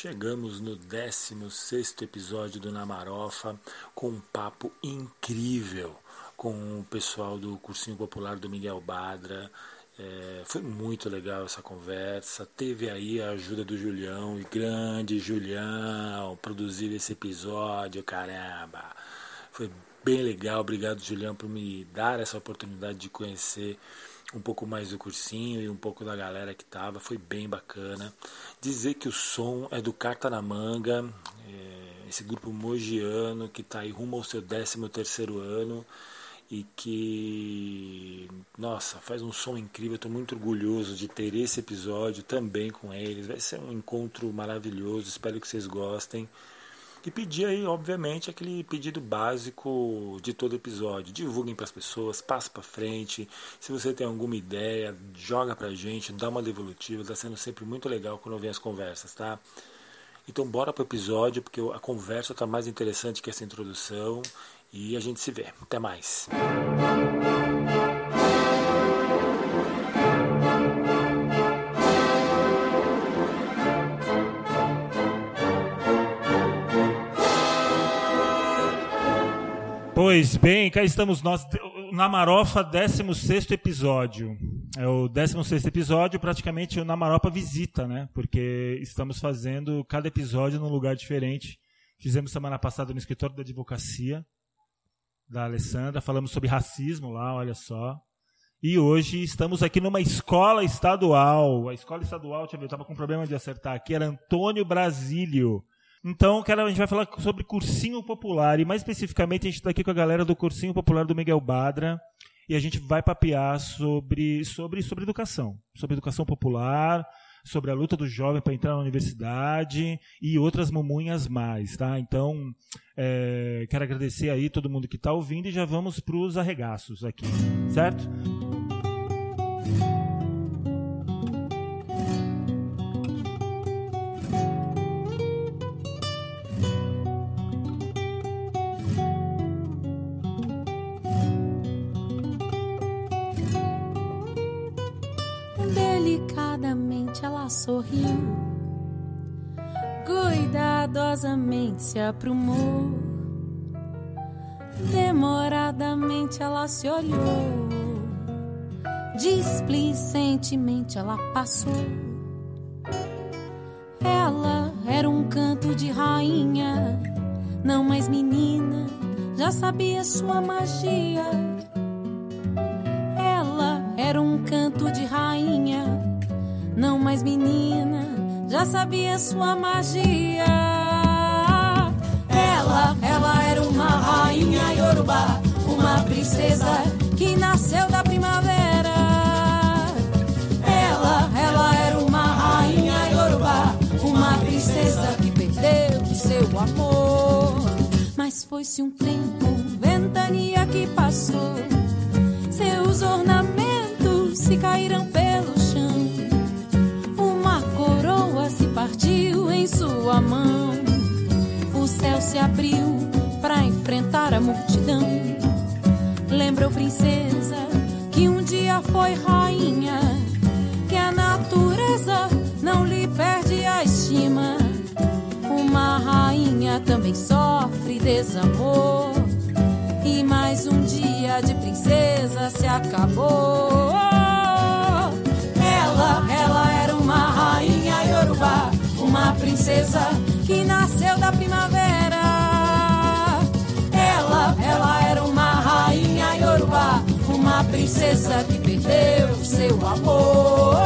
Chegamos no 16 episódio do Namarofa com um papo incrível com o pessoal do Cursinho Popular do Miguel Badra. É, foi muito legal essa conversa. Teve aí a ajuda do Julião, e grande Julião, produzir esse episódio, caramba. Foi bem legal. Obrigado, Julião, por me dar essa oportunidade de conhecer um pouco mais do cursinho e um pouco da galera que tava, foi bem bacana. Dizer que o som é do Carta na Manga, é, esse grupo mogiano que está aí rumo ao seu 13 terceiro ano e que, nossa, faz um som incrível. Estou muito orgulhoso de ter esse episódio também com eles. Vai ser um encontro maravilhoso. Espero que vocês gostem. E pedir aí, obviamente, aquele pedido básico de todo episódio. Divulguem para as pessoas, passe para frente. Se você tem alguma ideia, joga para a gente, dá uma devolutiva. Está sendo sempre muito legal quando venho as conversas, tá? Então bora para o episódio, porque a conversa está mais interessante que essa introdução. E a gente se vê. Até mais. Pois bem, cá estamos nós, na Marofa, 16 episódio. É o 16 episódio, praticamente o Namaropa visita, né? Porque estamos fazendo cada episódio num lugar diferente. Fizemos semana passada no escritório da advocacia da Alessandra, falamos sobre racismo lá, olha só. E hoje estamos aqui numa escola estadual. A escola estadual, deixa eu ver, eu estava com problema de acertar aqui, era Antônio Brasílio. Então, quero, a gente vai falar sobre cursinho popular e mais especificamente a gente está aqui com a galera do cursinho popular do Miguel Badra e a gente vai papear sobre, sobre, sobre educação, sobre educação popular, sobre a luta do jovem para entrar na universidade e outras mumunhas mais, tá? Então, é, quero agradecer aí todo mundo que está ouvindo e já vamos para os arregaços aqui, certo? Sorriu, cuidadosamente se aprumou. Demoradamente ela se olhou, displicentemente ela passou. Ela era um canto de rainha, não mais menina, já sabia sua magia. Ela era um canto de rainha não mais menina, já sabia sua magia. Ela, ela era uma rainha Yorubá, uma princesa que nasceu da primavera. Ela, ela era uma rainha Yorubá, uma princesa que perdeu seu amor. Mas foi-se um tempo, ventania que passou, seus ornamentos se caíram sua mão. O céu se abriu para enfrentar a multidão. Lembrou, princesa, que um dia foi rainha, que a natureza não lhe perde a estima. Uma rainha também sofre desamor. E mais um dia de princesa se acabou. Ela, uma princesa que nasceu da primavera. Ela, ela era uma rainha Yorubá, uma princesa que perdeu seu amor.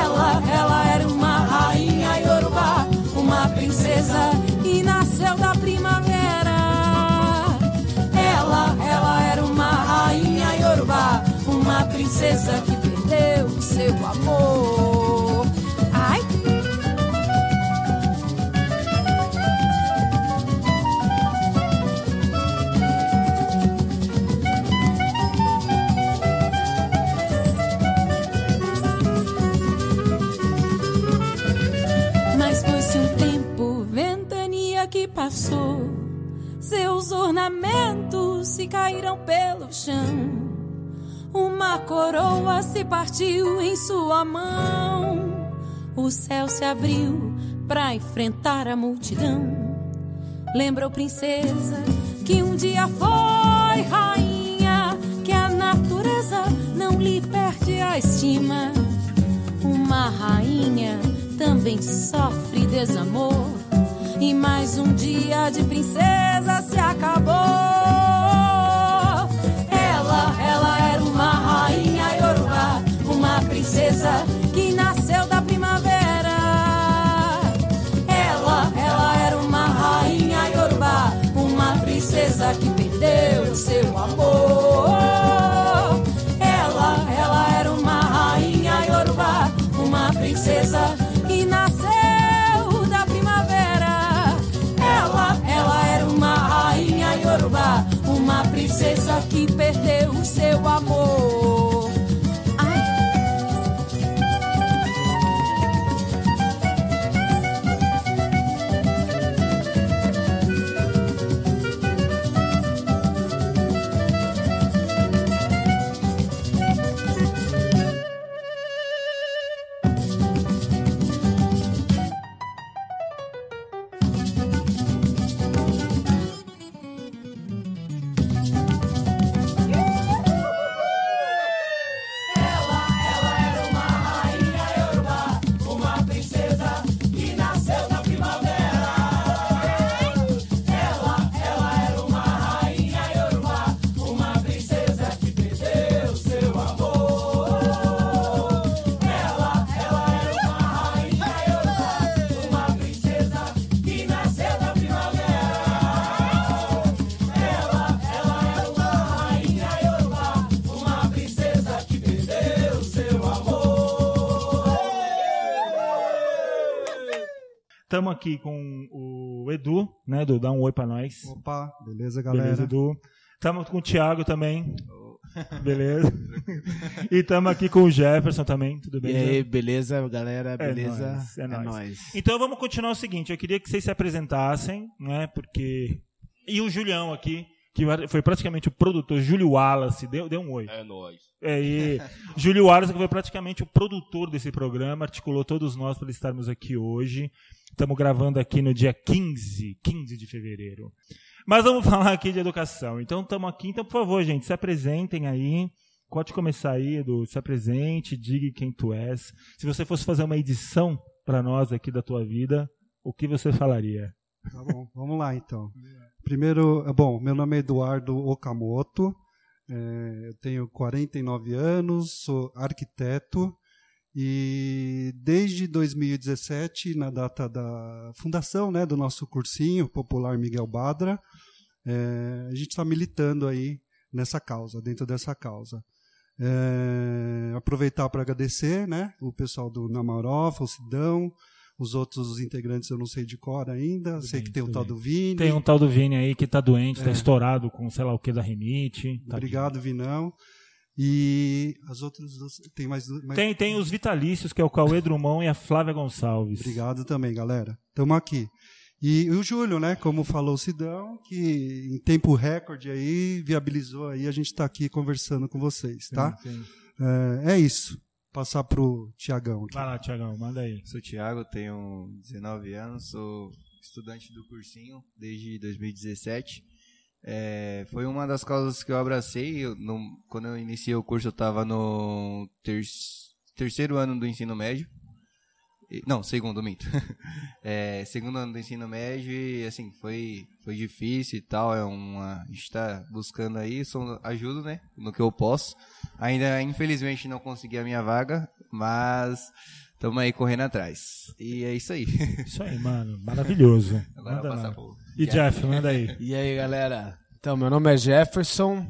Ela, ela era uma rainha Yorubá, uma princesa que nasceu da primavera. Ela, ela era uma rainha Yorubá, uma princesa que perdeu seu amor. Partiu em sua mão. o céu se abriu para enfrentar a multidão. Lembrou, princesa, que um dia foi rainha, que a natureza não lhe perde a estima. Uma rainha também sofre desamor. E mais um dia de princesa se acabou. Princesa que nasceu da primavera. Ela, ela era uma rainha Yorubá, uma princesa que perdeu seu amor. Ela, ela era uma rainha Yorubá, uma princesa que nasceu da primavera. Ela, ela era uma rainha Yorubá, uma princesa que perdeu seu amor. Estamos aqui com o Edu, né? Edu, dá um oi pra nós. Opa, beleza, galera? Beleza, Edu. Estamos com o Thiago também. Beleza. e estamos aqui com o Jefferson também. Tudo bem? E aí, beleza, galera? Beleza? nóis, é nóis. nóis. Então vamos continuar o seguinte. Eu queria que vocês se apresentassem, né? Porque. E o Julião aqui, que foi praticamente o produtor, Júlio Wallace, deu, deu um oi. É nóis. É, e Júlio Wallace, que foi praticamente o produtor desse programa, articulou todos nós para estarmos aqui hoje. Estamos gravando aqui no dia 15, 15 de fevereiro. Mas vamos falar aqui de educação. Então estamos aqui. Então, por favor, gente, se apresentem aí. Pode começar aí, Edu. Se apresente, diga quem tu és. Se você fosse fazer uma edição para nós aqui da tua vida, o que você falaria? Tá bom, vamos lá então. Primeiro, é bom, meu nome é Eduardo Okamoto, é, eu tenho 49 anos, sou arquiteto e desde 2017, na data da fundação né, do nosso cursinho popular Miguel Badra, é, a gente está militando aí nessa causa, dentro dessa causa. É, aproveitar para agradecer né, o pessoal do Namarofa, o Sidão, os outros integrantes eu não sei de cor ainda, Tudo sei bem, que tem o tudo tal do Vini. Tem um tal do Vini aí que tá doente, tá É. estourado com sei lá o que da rinite. Tá Obrigado, Vinão. E as outras duas. Tem mais duas. mais- Tem, tem os vitalícios, que é o Cauê Drummond e a Flávia Gonçalves. Obrigado também, galera. Estamos aqui. E o Júlio, né, como falou o Sidão, que em tempo recorde aí viabilizou aí a gente está aqui conversando com vocês, tá? Sim, sim. É, é isso. Passar pro Tiagão aqui. Vai lá, Tiagão, manda aí. Sou o Thiago, tenho 19 anos, sou estudante do cursinho desde 2017. É, foi uma das causas que eu abracei. Eu não- quando eu iniciei o curso, eu estava no ter- terceiro ano do ensino médio. E- Não, segundo, minto. É, segundo ano do ensino médio e, assim, foi, foi difícil e tal. É uma, a gente está buscando aí, sou, ajudo, né, no que eu posso. Ainda, infelizmente, não consegui a minha vaga, mas estamos aí correndo atrás. E é isso aí. Isso aí, mano. Maravilhoso. Agora Manda eu vou passar lá. pro E Jeff, manda aí. E aí, galera? Então, meu nome é Jefferson,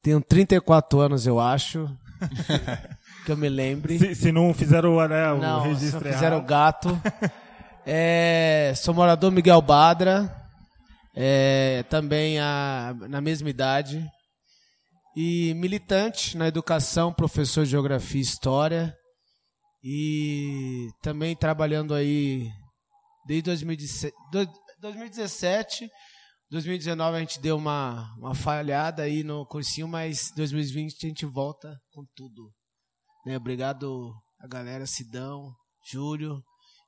tenho 34 anos, eu acho. que eu me lembre. Se, se não fizeram o, né, o Não, se registro não fizeram o gato. É, sou morador Miguel Badra, é, também a, na mesma idade. E militante na educação, professor de geografia e história. E também trabalhando aí desde 2017. Do- 2017 2019 a gente deu uma, uma falhada aí no cursinho, mas 2020 a gente volta com tudo. Né? Obrigado a galera, Sidão, Júlio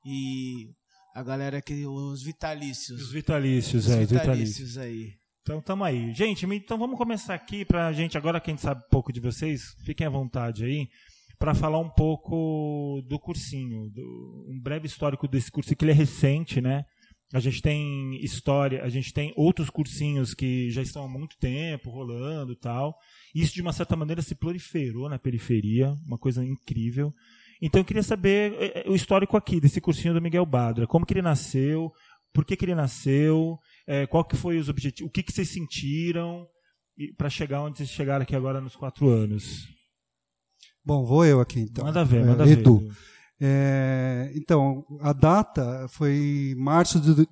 e a galera que os vitalícios. Os vitalícios, os é, os vitalícios vitalícios. aí. Então tamo aí. Gente, então vamos começar aqui pra gente, agora que a gente sabe pouco de vocês, fiquem à vontade aí, para falar um pouco do cursinho, do, um breve histórico desse curso, que ele é recente, né? A gente tem história, a gente tem outros cursinhos que já estão há muito tempo rolando e tal. Isso, de uma certa maneira, se proliferou na periferia, uma coisa incrível. Então, eu queria saber eh, eh, o histórico aqui desse cursinho do Miguel Badra. Como que ele nasceu, por que, que ele nasceu, eh, qual que foi os objetivos, o que, que vocês sentiram para chegar onde vocês chegaram aqui agora nos quatro anos. Bom, vou eu aqui então. Manda ver, É, manda Edu. ver. É, então, a data foi março de,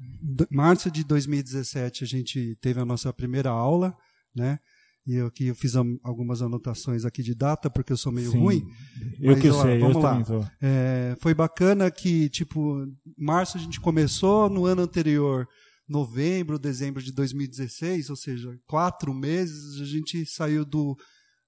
março de 2017, a gente teve a nossa primeira aula, né? E eu aqui eu fiz algumas anotações aqui de data, porque eu sou meio Sim. ruim. Eu que ó, sei, eu vamos lá. também sou. É, foi bacana que, tipo, março a gente começou, no ano anterior, novembro, dezembro de 2016, ou seja, quatro meses, a gente saiu do,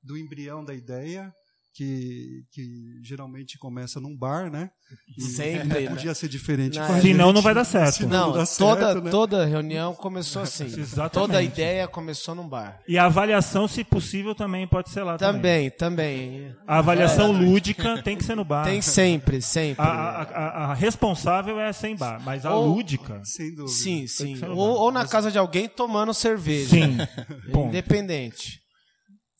do embrião da ideia, que, que geralmente começa num bar, né? E Sempre, Não podia ser diferente. Não, com a Senão não vai dar certo. Senão Não, dá toda, certo, né? toda reunião começou assim. Exatamente. Toda ideia começou num bar. E a avaliação, se possível, também pode ser lá também. Também, também. A avaliação lúdica tem que ser no bar. Tem sempre, sempre. A, a- a- a responsável é sem bar, mas a Ou- lúdica. Sem dúvida. Sim, sim. Ou, ou na casa de alguém tomando cerveja. Sim. Independente.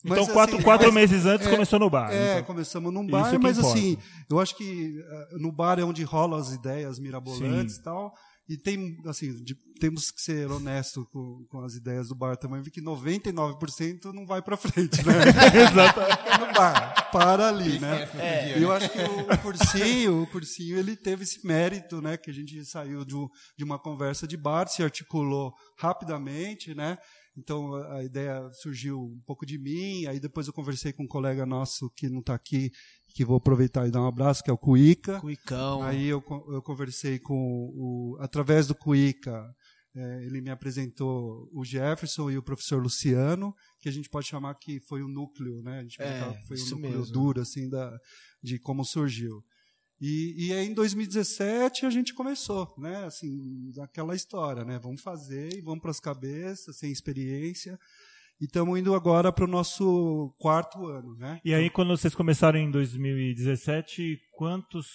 Então Mas, quatro, assim, quatro mas- meses antes é, começou no bar. É, Então, começamos num Isso bar, que mas importa. assim, eu acho que eh, no bar é onde rolam as ideias mirabolantes Sim. e tal. E tem, assim, de- temos que ser honestos com, com as ideias do bar também, porque 99% não vai pra frente, né? Exatamente. no bar, para ali, né? E eu acho que o, o cursinho, o cursinho, ele teve esse mérito, né? Que a gente saiu de, de uma conversa de bar, se articulou rapidamente, né? Então a ideia surgiu um pouco de mim, aí depois eu conversei com um colega nosso que não está aqui, que vou aproveitar e dar um abraço, que é o Cuica. Cuicão. Aí eu, eu conversei com o, através do Cuica, eh, ele me apresentou o Jefferson e o professor Luciano, que a gente pode chamar que foi o núcleo, né? A gente É, foi o núcleo mesmo. duro assim da de como surgiu. E, e aí em 2017 a gente começou, né? Assim, aquela história, né? Vamos fazer e vamos para as cabeças, sem experiência. E estamos indo agora para o nosso quarto ano, né? E aí, quando vocês começaram em 2017, quantos,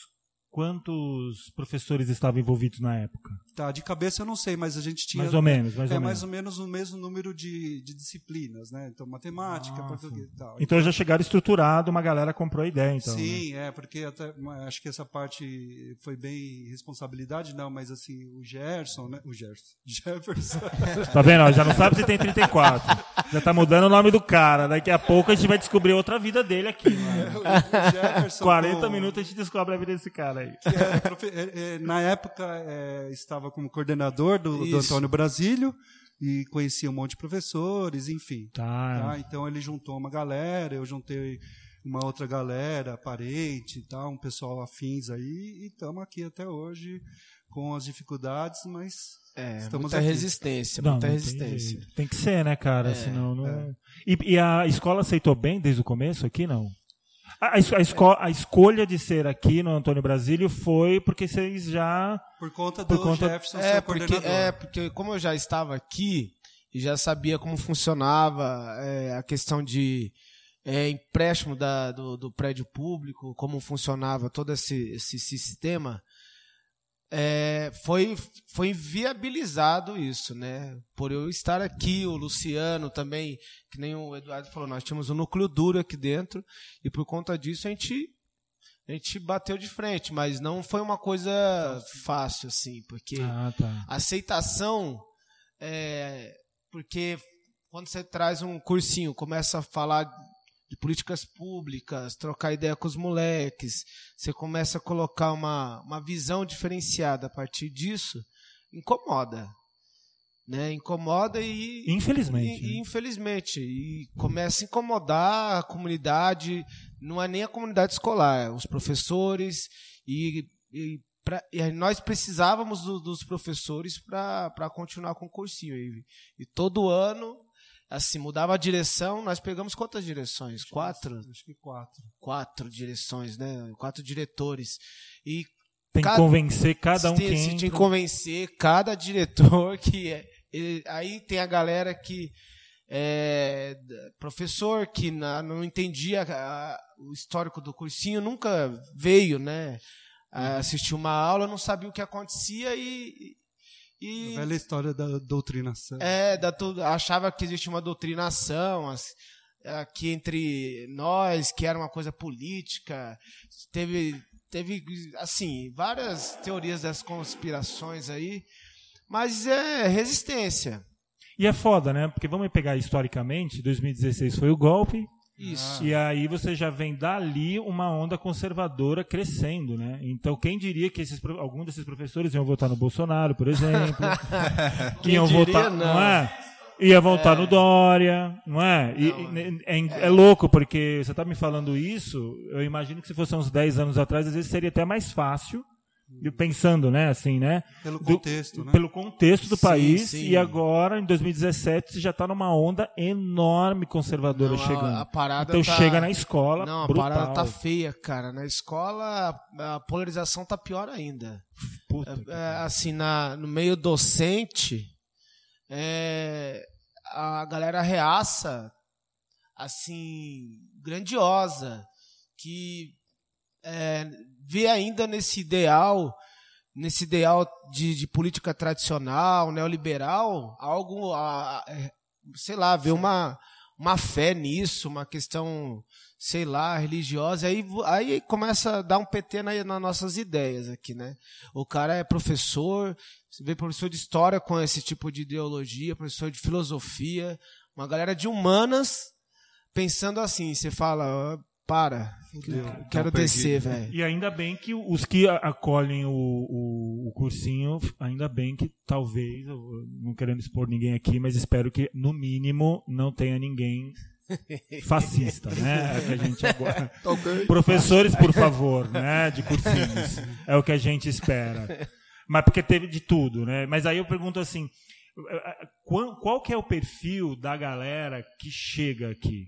quantos professores estavam envolvidos na época? Tá, de cabeça eu não sei, mas a gente tinha Mais ou menos, mais é ou mais menos. ou menos o mesmo número de, de disciplinas, né? Então, matemática, Nossa. português e tal. Então já chegaram estruturado, uma galera comprou a ideia, então. né? Sim, é, porque até, acho que essa parte foi bem responsabilidade, não, mas assim, o Gerson, né? O Gerson. Jefferson. Tá vendo? ó, Já não sabe se tem 34. Já tá mudando o nome do cara. Daqui a pouco a gente vai descobrir outra vida dele aqui. mano. o Jefferson 40 com- minutos a gente descobre a vida desse cara aí. é é, é, na época é, estava como coordenador do, do. Antônio Brasílio e conhecia um monte de professores, enfim. Tá. tá? Então ele juntou uma galera, eu juntei uma outra galera, parente e tal, um pessoal afins aí, e estamos aqui até hoje com as dificuldades, mas É, estamos muita aqui. resistência, Não, muita não tem resistência. jeito. Tem que ser, né, cara? É, Senão não. é. E, e a escola aceitou bem desde o começo aqui, não? A, a, es- a esco- a escolha de ser aqui no Antônio Brasílio foi porque vocês já. Por conta Por do conta- Jefferson É ser porque, coordenador. é, porque como eu já estava aqui e já sabia como funcionava é, a questão de é, empréstimo da, do, do prédio público, como funcionava todo esse, esse sistema, é, foi, foi viabilizado isso, né? Por eu estar aqui, o Luciano também, que nem o Eduardo falou, nós tínhamos um núcleo duro aqui dentro e por conta disso a gente a gente bateu de frente, mas não foi uma coisa fácil assim, porque Ah, tá. a aceitação é porque quando você traz um cursinho, começa a falar de políticas públicas, trocar ideia com os moleques, você começa a colocar uma, uma visão diferenciada a partir disso, incomoda. Né? Incomoda e. Infelizmente, E, e né? infelizmente. E começa a incomodar a comunidade, não é nem a comunidade escolar, é os professores e, e pra- e nós precisávamos do- dos professores para continuar com o cursinho. E, e todo ano, assim, mudava a direção. Nós pegamos quantas direções? Quatro? Acho que quatro. Quatro direções, né? Quatro diretores. E Tem que Cada- convencer cada um que tem, você entra. tem que convencer cada diretor que é, ele- aí tem a galera que é professor que na- não entendia a- o histórico do cursinho nunca veio né assistir uma aula não sabia o que acontecia e, e A velha história da doutrinação. é, da achava que existia uma doutrinação as- aqui entre nós, que era uma coisa política. Teve, teve assim, várias teorias das conspirações aí, mas é resistência. E é foda, né? Porque vamos pegar historicamente, 2016 foi o golpe, Isso. e aí você já vem dali uma onda conservadora crescendo, né? Então quem diria que esses, algum desses professores iam votar no Bolsonaro, por exemplo, que Quem iam diria, votar, não. é? Ia votar no Dória, não é? E- e- é, é louco, porque você tá me falando isso, eu imagino que se fosse uns 10 anos atrás, às vezes seria até mais fácil, pensando, né, assim, né? Pelo do- contexto, né? Pelo contexto do Sim, país, sim. e agora, em 2017, você já está numa onda enorme conservadora Não, a- chegando. a parada então tá- chega na escola, Não, a brutal. parada tá feia, cara. Na escola, a a polarização tá pior ainda. Puta que É, assim, na, no meio docente, é, a galera reaça, assim, grandiosa, que é, vê ainda nesse ideal, nesse ideal de, de política tradicional, neoliberal, algo, a- a- é, sei lá, vê uma, uma fé nisso, uma questão, sei lá, religiosa, aí, aí começa a dar um PT na, nas nossas ideias aqui, né? O cara é professor, você vê professor de história com esse tipo de ideologia, professor de filosofia, uma galera de humanas pensando assim, você fala, "Ah, para, Fudeu. eu quero descer, perdido. velho. E ainda bem que os que acolhem o, o, o cursinho, ainda bem que talvez, não querendo expor ninguém aqui, mas espero que no mínimo não tenha ninguém fascista, né? É o que a gente agora. Professores, por favor, né? De cursinhos. É o que a gente espera. Mas porque teve de tudo, né? Mas aí eu pergunto assim, qual, qual que é o perfil da galera que chega aqui?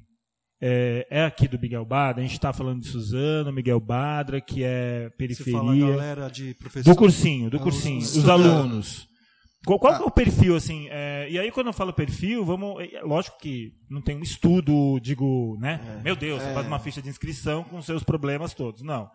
É, é aqui do Miguel Badra, a gente está falando de Suzano, Miguel Badra, que é Você fala periferia. galera de professor. Do cursinho, do Ah, cursinho, os os, alunos. Qual, qual que é o perfil, assim? é, e aí, quando eu falo perfil, vamos. é, Lógico que não tem um estudo, digo, né? Meu Deus, você faz uma ficha de inscrição com seus problemas todos. Não.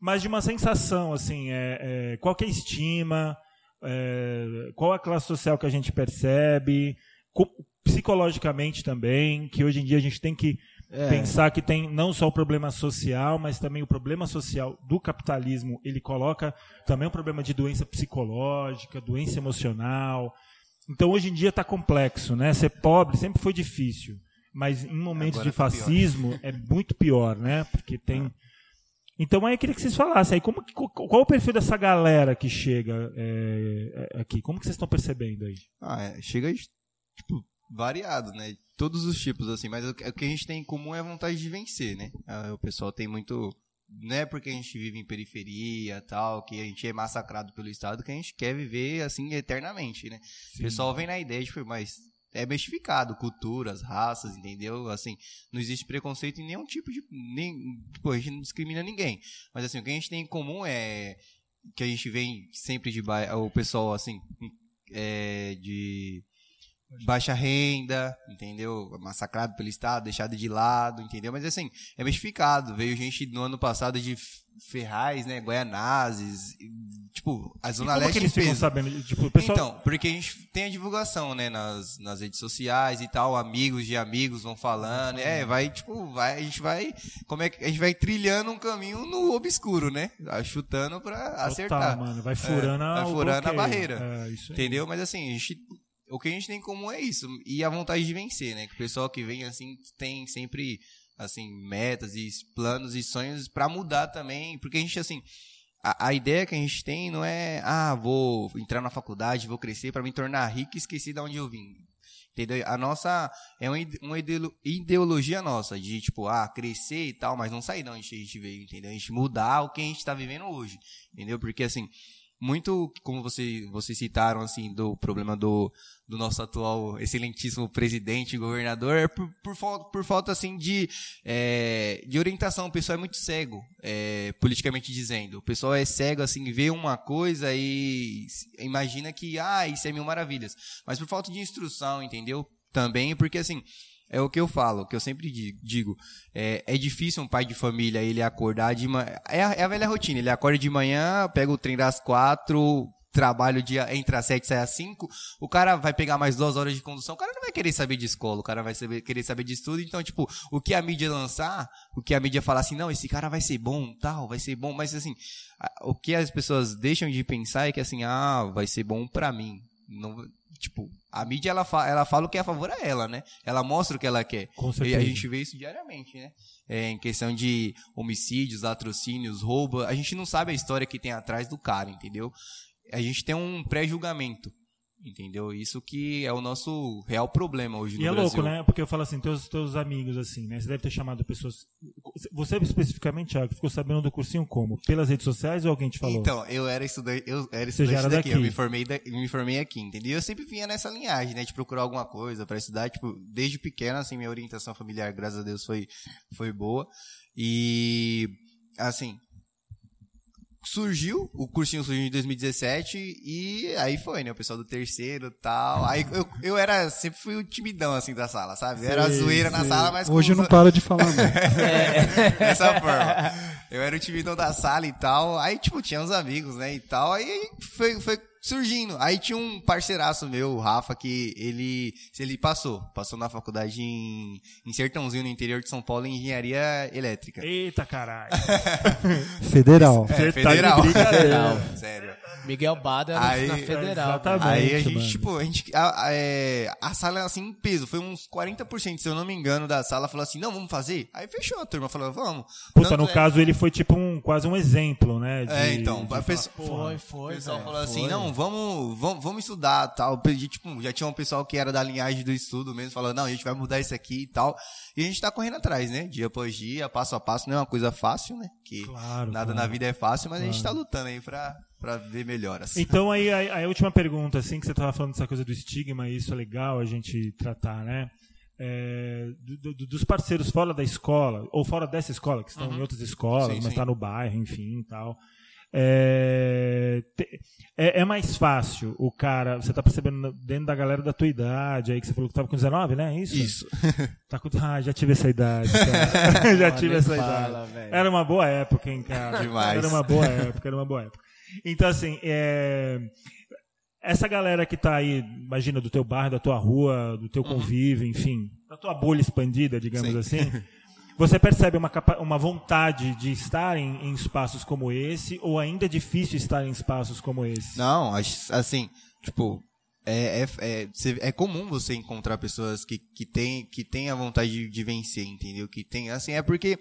Mas de uma sensação, assim, é, é, qual que é a estima, é, qual a classe social que a gente percebe, co- psicologicamente também, que hoje em dia a gente tem que pensar que tem não só o problema social, mas também o problema social do capitalismo. Ele coloca também um problema de doença psicológica, doença emocional. Então hoje em dia está complexo, né? Ser pobre sempre foi difícil, mas em momentos Agora de tá fascismo é muito pior, né? Porque tem então aí eu queria que vocês falassem aí, como, qual o perfil dessa galera que chega é, é, aqui? Como que vocês estão percebendo aí? Ah, é, chega, tipo, variado, né? Todos os tipos, assim, mas o que a gente tem em comum é a vontade de vencer, né? Ah, O pessoal tem muito. Não é porque a gente vive em periferia tal, que a gente é massacrado pelo Estado, que a gente quer viver assim eternamente, né? O pessoal vem na ideia de, tipo, mas é mistificado, culturas, raças, entendeu? Assim, não existe preconceito em nenhum tipo de. Nem, tipo, a gente não discrimina ninguém. Mas assim, o que a gente tem em comum é que a gente vem sempre de ba... o pessoal assim é, de baixa renda, entendeu? Massacrado pelo Estado, deixado de lado, entendeu? Mas assim, é mistificado. Veio gente no ano passado de Ferraz, né? Goianazes, e, tipo, a Zona como Leste que eles ficam sabendo? Tipo, pessoal, Então, porque a gente tem a divulgação, né, nas, nas redes sociais e tal, amigos de amigos vão falando, é, vai, tipo, vai, a gente vai, como é que, a gente vai trilhando um caminho no obscuro, né, chutando pra Total, acertar. mano, vai furando, É, vai furando a barreira. É. Entendeu? Mas assim, a gente, o que a gente tem em comum é isso. E a vontade de vencer, né? Que o pessoal que vem assim tem sempre assim metas e planos e sonhos pra mudar também, porque a gente assim, a, a ideia que a gente tem não é, ah, vou entrar na faculdade, vou crescer pra me tornar rico e esquecer de onde eu vim. Entendeu? A nossa é uma ide- uma ideolo- ideologia nossa de tipo, ah, crescer e tal, mas não sair de onde a gente veio, entendeu? A gente mudar o que a gente tá vivendo hoje. Entendeu? Porque assim, muito, como você, vocês citaram, assim, do problema do, do nosso atual excelentíssimo presidente e governador, é por, por, falta, por falta, assim, de, é, de orientação. O pessoal é muito cego, é, politicamente dizendo. O pessoal é cego, assim, vê uma coisa e imagina que, ah, isso é mil maravilhas. Mas por falta de instrução, entendeu? Também, porque, assim, é o que eu falo, que eu sempre digo. É, é difícil um pai de família ele acordar de manhã. É, a, é a velha rotina. Ele acorda de manhã, pega o trem das quatro, trabalho dia entre as sete e sai às cinco. O cara vai pegar mais duas horas de condução. O cara não vai querer saber de escola, o cara vai saber, querer saber de estudo. Então, tipo, o que a mídia lançar, o que a mídia falar assim, não, esse cara vai ser bom, tal, vai ser bom. Mas assim, o que as pessoas deixam de pensar é que assim, ah, vai ser bom pra mim. Não, tipo, a mídia ela, fa ela fala o que é a favor a ela, né? Ela mostra o que ela quer. Com certeza. E a gente vê isso diariamente, né? É, em questão de homicídios, latrocínios, roubo, a gente não sabe a história que tem atrás do cara, entendeu? A gente tem um pré-julgamento. Entendeu? Isso que é o nosso real problema hoje e no é Brasil. louco, né? Porque eu falo assim, teus, teus amigos, assim, né? Você deve ter chamado pessoas. Você especificamente, Thiago, ficou sabendo do cursinho como? Pelas redes sociais ou alguém te falou? Então, eu era estudante, eu era Você já estudante era daqui, daqui. eu me formei, da, me formei aqui, entendeu? Eu sempre vinha nessa linhagem, né? De procurar alguma coisa para estudar, tipo, desde pequeno, assim, minha orientação familiar, graças a Deus, foi, foi boa. E, assim, surgiu, o cursinho surgiu em 2017 e aí foi, né? O pessoal do terceiro e tal. Aí eu, eu era, sempre fui o timidão, assim, da sala, sabe? Eu era a Sei, zoeira na sala, mas Hoje com não para de falar, não. dessa forma. Eu era o timidão da sala e tal. Aí, tipo, tinha uns amigos, né, e tal. Aí foi, foi surgindo. Aí tinha um parceiraço meu, o Rafa, que ele, ele passou. Passou na faculdade em, em Sertãozinho, no interior de São Paulo, em Engenharia Elétrica. Eita caralho. Federal. É, tá de federal. brincadeira. Sério. Miguel Bada Aí- na Federal. Aí a gente, mano. tipo, a gente. A, a- é, a sala, assim, em peso, foi uns 40%, se eu não me engano, da sala falou assim: não, vamos fazer. Aí fechou a turma, falou, vamos. Puta, Tanto no é- caso ele foi tipo um, quase um exemplo, né? de- É, então, de a pessoa- Foi, foi. O pessoal velho, falou assim, foi. não, vamos, vamos, vamos estudar, tal. Tipo, já tinha um pessoal que era da linhagem do estudo mesmo, falando, não, a gente vai mudar isso aqui e tal. E a gente tá correndo atrás, né? Dia após dia, passo a passo, não é uma coisa fácil, né? Que Claro, nada claro. na vida é fácil, mas a gente tá lutando aí pra, pra ver melhoras. Então aí a, a última pergunta, assim, que você tava falando dessa coisa do estigma, e isso é legal a gente tratar, né? É, do- do- dos parceiros fora da escola, ou fora dessa escola, que estão em outras escolas, Sim, mas está no bairro, enfim e tal. É, é, é mais fácil o cara, você tá percebendo dentro da galera da tua idade, aí que você falou que tava com 19, né? Isso? Isso. Tá com, ah, já tive essa idade, cara. já tive essa fala, idade. velho. Era uma boa época, hein, cara? Demais. Era uma boa época, era uma boa época. Então, assim, é, essa galera que tá aí, imagina, do teu bairro, da tua rua, do teu convívio, enfim, da tua bolha expandida, digamos Sim. assim, você percebe uma, uma vontade de estar em, em espaços como esse, ou ainda é difícil estar em espaços como esse? Não, assim, tipo, é, é, é, é comum você encontrar pessoas que, que têm que tem a vontade de, de vencer, entendeu? Que tem, assim, é porque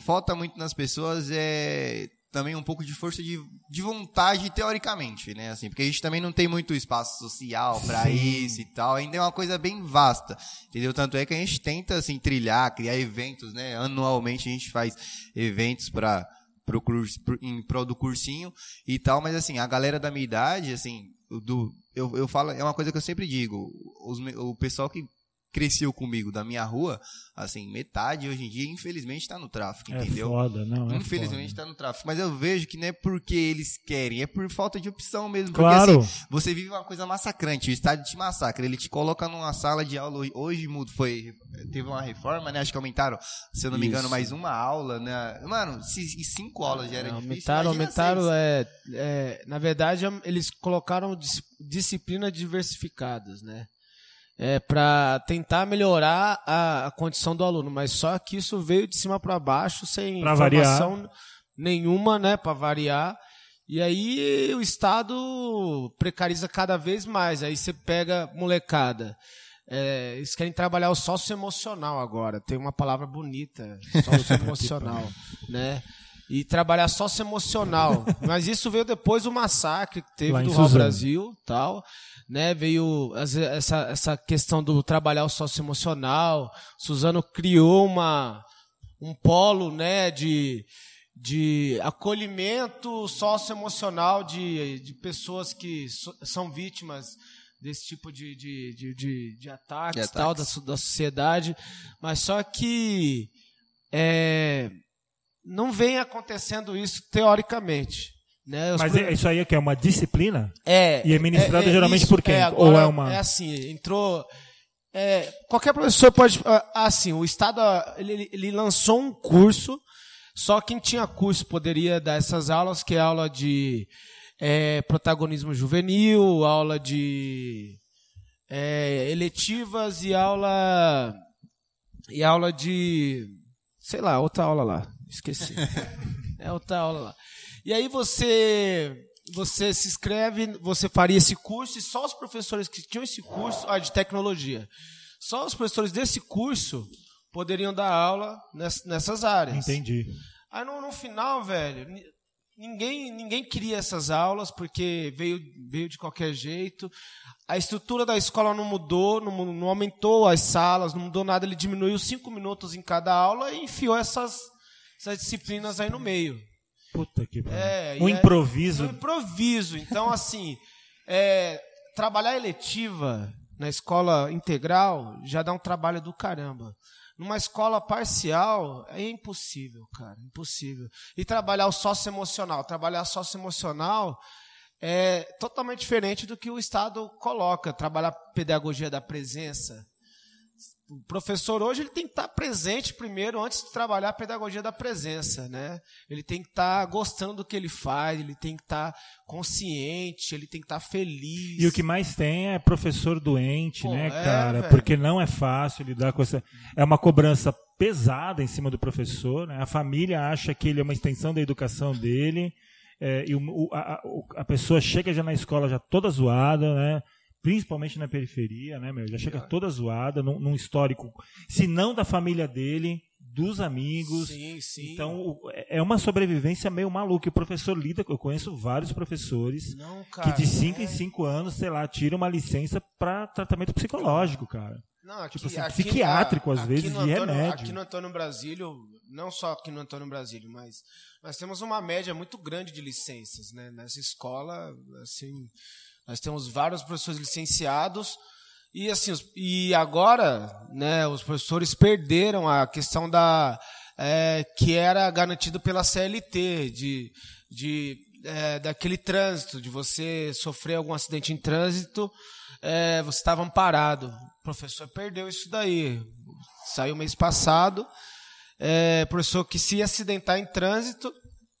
falta muito nas pessoas é também um pouco de força de, de vontade teoricamente, né? Assim, porque a gente também não tem muito espaço social pra isso e tal, ainda é uma coisa bem vasta, entendeu? Tanto é que a gente tenta assim trilhar, criar eventos, né? Anualmente a gente faz eventos para pro curso, pro- em prol do cursinho e tal, mas assim, a galera da minha idade, assim, do eu, eu falo, é uma coisa que eu sempre digo, os o pessoal que cresceu comigo da minha rua, assim, metade hoje em dia, infelizmente, tá no tráfico, É entendeu? foda, não, é Infelizmente foda. tá no tráfico. Mas eu vejo que não é porque eles querem, é por falta de opção mesmo. Claro. Porque assim, você vive uma coisa massacrante, o estádio te massacra. Ele te coloca numa sala de aula. hoje- mudo, foi. Teve uma reforma, né? Acho que aumentaram, se eu não me engano, mais uma aula, né? Mano, se, cinco aulas já era Não, difícil. aumentaram, aumentaram, é, é, na verdade, eles colocaram dis- disciplinas diversificadas, né? É, para tentar melhorar a, a condição do aluno, mas só que isso veio de cima para baixo, sem Pra informação nenhuma, né, para variar. E aí o Estado precariza cada vez mais. Aí você pega molecada. É, eles querem trabalhar o socioemocional agora. Tem uma palavra bonita, socioemocional, né? E trabalhar socioemocional. Mas isso veio depois do massacre que teve Lá do Raul. Brasil, tal, né? Veio essa, essa questão do trabalhar o socioemocional. Suzano criou uma um polo, né, de de acolhimento socioemocional de, de pessoas que so, são vítimas desse tipo de, de, de, de, de ataques, De ataques. tal da, da sociedade, mas só que é, não vem acontecendo isso teoricamente. Né? Os Mas é- isso aí é que é uma disciplina? é, E é ministrado geralmente por quem? agora Ou é uma- É assim, entrou. é, qualquer professor pode. ah, Assim, o Estado ah, ele, ele- ele lançou um curso, só quem tinha curso poderia dar essas aulas, que é aula de é, protagonismo juvenil, aula de é, eletivas e aula. E aula de. Sei lá, outra aula lá. Esqueci. é outra aula lá. E aí você você se inscreve, você faria esse curso e só os professores que tinham esse curso, ah, de tecnologia, só os professores desse curso poderiam dar aula ness- nessas áreas. Entendi. Aí no, no final, velho, ni- ninguém, ninguém queria essas aulas porque veio, veio de qualquer jeito. A estrutura da escola não mudou, não, não aumentou as salas, não mudou nada. Ele diminuiu cinco minutos em cada aula e enfiou essas, essas disciplinas aí no meio. Puta que pariu. É, Um é- improviso. Um improviso. Então, assim, é, trabalhar eletiva na escola integral já dá um trabalho do caramba. Numa escola parcial é impossível, cara, impossível. E trabalhar o socioemocional, trabalhar socioemocional é totalmente diferente do que o Estado coloca. Trabalhar pedagogia da presença. O professor hoje ele tem que estar presente primeiro antes de trabalhar a pedagogia da presença, né? Ele tem que estar gostando do que ele faz, ele tem que estar consciente, ele tem que estar feliz. E o que mais tem é professor doente, Pô, né, é, cara? velho. Porque não é fácil lidar com essa. É uma cobrança pesada em cima do professor, né? A família acha que ele é uma extensão da educação dele. é, e o- a, a pessoa chega já na escola já toda zoada, né? Principalmente na periferia, né, meu? Já chega toda zoada, num, num histórico, se não da família dele, dos amigos. Sim, sim. Então, o- é uma sobrevivência meio maluca. E o professor lida, eu conheço vários professores não, cara, que de 5 é- em 5 anos, sei lá, tira uma licença para tratamento psicológico, cara. Não, aqui, Tipo assim, aqui- psiquiátrico, às aqui vezes, Antônio, remédio. Aqui no Antônio Brasílio, não só aqui no Antônio Brasílio, mas nós temos uma média muito grande de licenças, né? Nessa escola, assim, nós temos vários professores licenciados e assim, e agora, né, os professores perderam a questão da é, que era garantido pela CLT de, de é, daquele trânsito, de você sofrer algum acidente em trânsito, é, você estava amparado. O professor perdeu isso daí. Saiu mês passado. É, professor que se acidentar em trânsito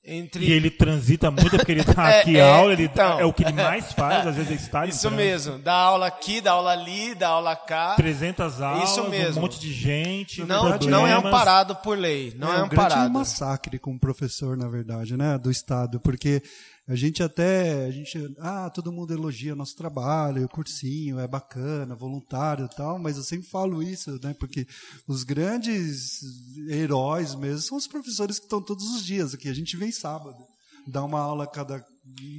entre E ele transita muito porque ele tá É, aqui é, aula, ele então. é o que ele mais faz, às vezes é em isso mesmo, dá aula aqui, dá aula ali, dá aula cá. 300 aulas, Isso mesmo. um monte de gente, Não, problemas. não é amparado por lei, não é, um grande amparado. massacre com o professor, na verdade, né, do Estado, porque a gente até, a gente, ah, todo mundo elogia nosso trabalho, o cursinho é bacana, voluntário e tal, mas eu sempre falo isso, né, porque os grandes heróis mesmo são os professores que estão todos os dias aqui, a gente vem sábado, dá uma aula cada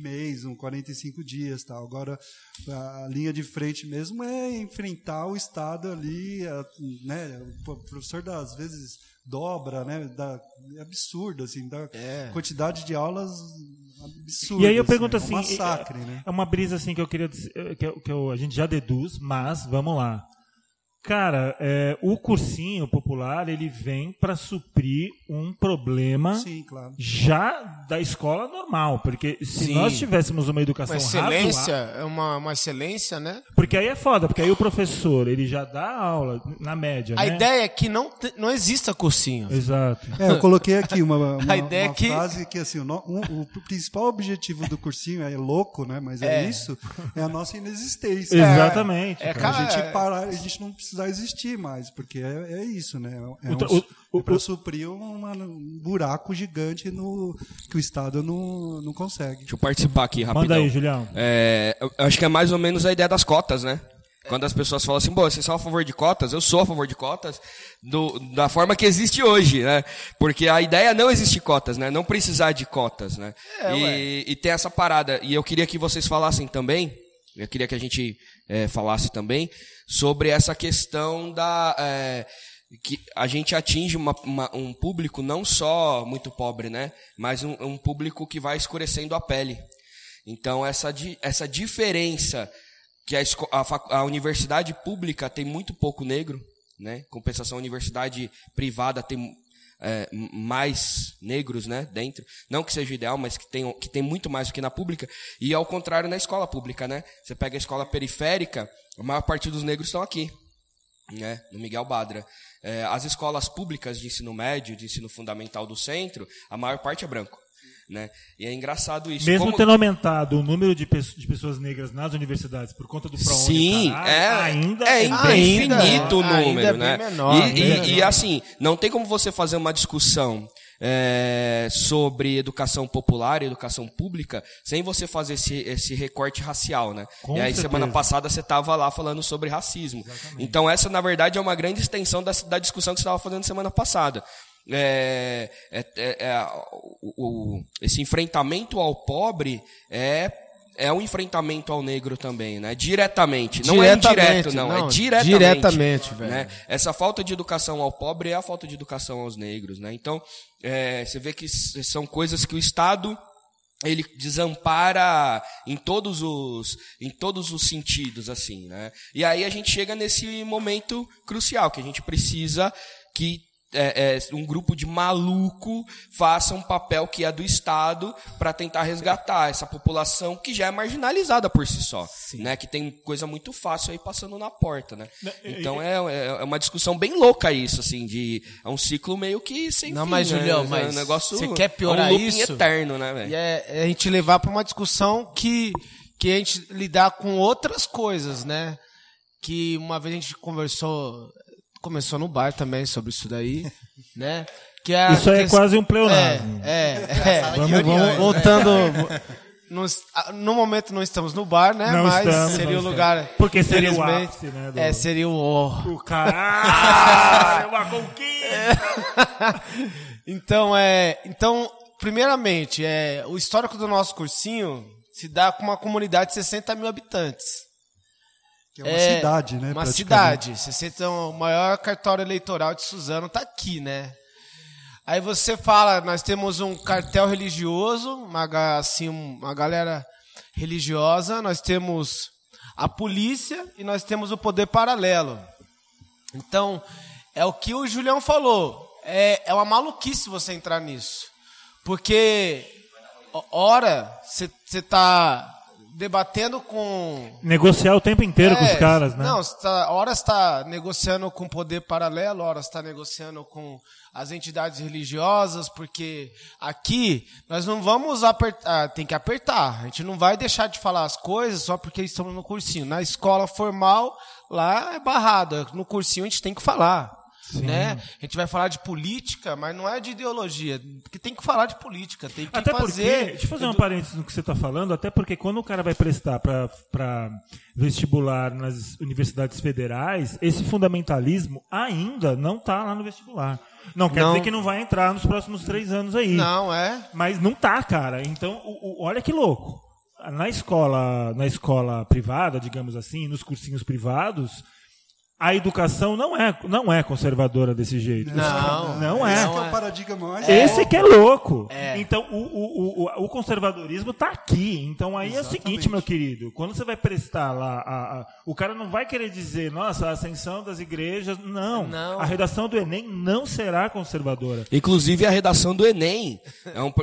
mês, um 45 dias, tal. Agora a linha de frente mesmo é enfrentar o Estado ali, a- né, o professor dá, às vezes dobra, né, dá, é absurdo assim, da É. quantidade de aulas absurda. E aí eu pergunto é assim, um massacre, né? é uma brisa assim que eu queria dizer- que, eu- que eu- a gente já deduz, mas vamos lá. Cara, é, o cursinho popular ele vem para suprir um problema Sim, claro. já da escola normal, porque se Sim. nós tivéssemos uma educação Uma excelência, razoável, é uma, uma excelência, né? porque aí é foda, porque aí o professor ele já dá aula na média, A né? ideia é que não, não exista cursinho. Exato. É, eu coloquei aqui uma, uma, A ideia é uma que- frase que assim, o, um- o principal objetivo do cursinho é louco, né? Mas é, É. isso, é a nossa inexistência. Exatamente. é, cara. a gente É. parar, a gente não precisar existir mais, porque é, é isso, né? É, um, o- para suprir uma- um buraco gigante no, que o Estado não, não consegue. Deixa eu participar aqui rapidão. Manda aí, Julião. É, eu eu acho que é mais ou menos a ideia das cotas, né? Quando as pessoas falam assim, bom, vocês são a favor de cotas? Eu sou a favor de cotas do- da forma que existe hoje, né? Porque a ideia não existe cotas, né? Não precisar de cotas, né? É, e, e tem essa parada. E eu queria que vocês falassem também, eu queria que a gente é, falasse também sobre essa questão da... é, que a gente atinge uma, uma, um público não só muito pobre, né? Mas um, um público que vai escurecendo a pele. Então, essa, di, essa diferença que a, a, a, universidade pública tem muito pouco negro, né? Compensação, a universidade privada tem é, mais negros né, dentro. Não que seja ideal, mas que tem, que tem muito mais do que na pública. E ao contrário na escola pública. Né? Você pega a escola periférica, a maior parte dos negros estão aqui, né, no Miguel Badra. É, as escolas públicas de ensino médio, de ensino fundamental do centro, a maior parte é branco. Né? E é engraçado isso. Mesmo Como... tendo aumentado o número de, de, pessoas negras nas universidades por conta do ProUni, Sim, caralho, é, ainda é, é infinito o número, é né? Menor, e, e, e, assim, não tem como você fazer uma discussão é, sobre educação popular e educação pública sem você fazer esse, esse recorte racial, né? Com e aí, certeza. semana passada, você estava lá falando sobre racismo. Exatamente. Então, essa, na verdade, é uma grande extensão da, da discussão que você estava fazendo semana passada. É, é, é, é o, o, esse enfrentamento ao pobre é é um enfrentamento ao negro também, né? Diretamente, não é indireto, não, não, é diretamente. Diretamente, velho. Né? Essa falta de educação ao pobre é a falta de educação aos negros, né? Então, é, você vê que são coisas que o Estado ele desampara em todos os em todos os sentidos assim, né? E aí a gente chega nesse momento crucial que a gente precisa que é, é, um grupo de maluco faça um papel que é do Estado para tentar resgatar essa população que já é marginalizada por si só, né? Que tem coisa muito fácil aí passando na porta, né? Então é, é, é uma discussão bem louca isso, assim, de é um ciclo meio que sem Não, fim, mas né? Julião, É um mas negócio você quer piorar é um looping isso? eterno, né? E é, é a gente levar para uma discussão que, que a gente lidar com outras coisas, né? Que uma vez a gente conversou, começou no bar também sobre isso daí, né? Que a Isso aí é que- quase um pleonasmo. É, é, é. Vamos, vamos, Voltando. No, no momento não estamos no bar, né? Não Mas estamos, seria não o estamos. lugar. Porque seria o ápice, né, do- É, seria o. O cara. uma conquista! Então, é, então, primeiramente, é, o histórico do nosso cursinho se dá com uma comunidade de 60 mil habitantes. Que é uma É, cidade, né? Uma cidade. 60, o maior cartório eleitoral de Suzano está aqui, né? Aí você fala, nós temos um cartel religioso, uma, assim, uma galera religiosa, nós temos a polícia e nós temos o poder paralelo. Então, é o que o Julião falou. É, é uma maluquice você entrar nisso. Porque, ora, você está debatendo com Negociar o tempo inteiro com os é, caras, né? Não, tá, hora está negociando com o poder paralelo, hora está negociando com as entidades religiosas, porque aqui nós não vamos apertar, tem que apertar. A gente não vai deixar de falar as coisas só porque estamos no cursinho. Na escola formal, lá é barrado. No cursinho a gente tem que falar. Né? A gente vai falar de política, mas não é de ideologia. Porque tem que falar de política, tem que Até porque, fazer. deixa eu fazer um parênteses no que você está falando, até porque quando o cara vai prestar para vestibular nas universidades federais, esse fundamentalismo ainda não está lá no vestibular. Não quer Não. dizer que não vai entrar nos próximos três anos aí. Não, é. Mas não tá, cara. Então, o- o- olha que louco. Na escola, na escola privada, digamos assim, nos cursinhos privados, a educação não é, não é conservadora desse jeito. Não, não é. Esse não que é é. o paradigma mais Esse que é louco. É. Então, o, o, o, o conservadorismo está aqui. Então, aí é o seguinte, meu querido. Quando você vai prestar lá, a- a- o cara não vai querer dizer, nossa, a ascensão das igrejas. Não. Não. A redação do Enem não será conservadora. Inclusive a redação do Enem é um,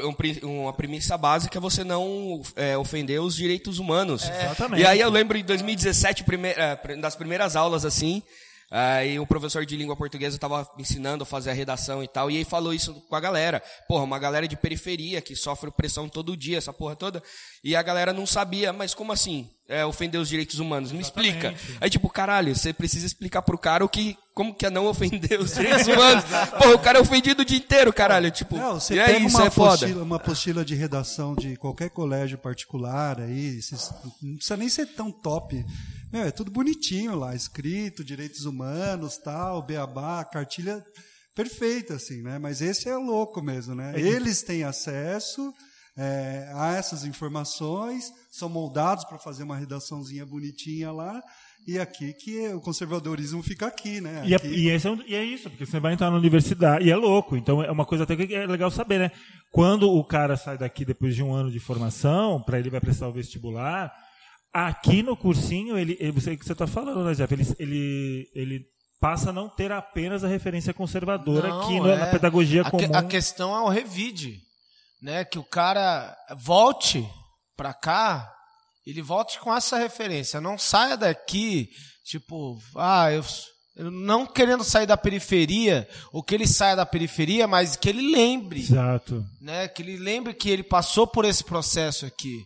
um uma premissa básica é você não é, ofender os direitos humanos. Exatamente. E aí eu lembro em 2017, prime- é, pr- das primeiras aulas assim, aí o professor de língua portuguesa estava ensinando a fazer a redação e tal, e ele falou isso com a galera. Porra, uma galera de periferia que sofre pressão todo dia, essa porra toda, e a galera não sabia, mas como assim? É, ofender os direitos humanos? Me explica. Aí tipo, caralho, você precisa explicar pro cara o que, como que é não ofender os direitos humanos. Porra, o cara é ofendido o dia inteiro, caralho. Tipo, Não, você e é pega isso, uma, é foda. apostila, uma apostila de redação de qualquer colégio particular aí, esses- não precisa nem ser tão top. Meu, é tudo bonitinho lá, escrito, direitos humanos, tal, beabá, cartilha perfeita, assim, né? Mas esse é louco mesmo, né? Eles têm acesso, é, há essas informações, são moldados para fazer uma redaçãozinha bonitinha lá, e aqui que o conservadorismo fica aqui, né? E é, Aqui- e, é um- e é isso, porque você vai entrar na universidade, e é louco, então é uma coisa até que é legal saber, né? Quando o cara sai daqui depois de um ano de formação, para ele vai prestar o vestibular, aqui no cursinho, ele, ele você que você está falando, né, Jeff? Ele, ele, ele passa a não ter apenas a referência conservadora Não, aqui no- é. na pedagogia a comum. Que, a questão é o revide, né? Que o cara volte pra cá, ele volte com essa referência, não saia daqui, tipo, ah, eu, eu não querendo sair da periferia, ou que ele saia da periferia, mas que ele lembre, Exato. né? Que ele lembre que ele passou por esse processo aqui,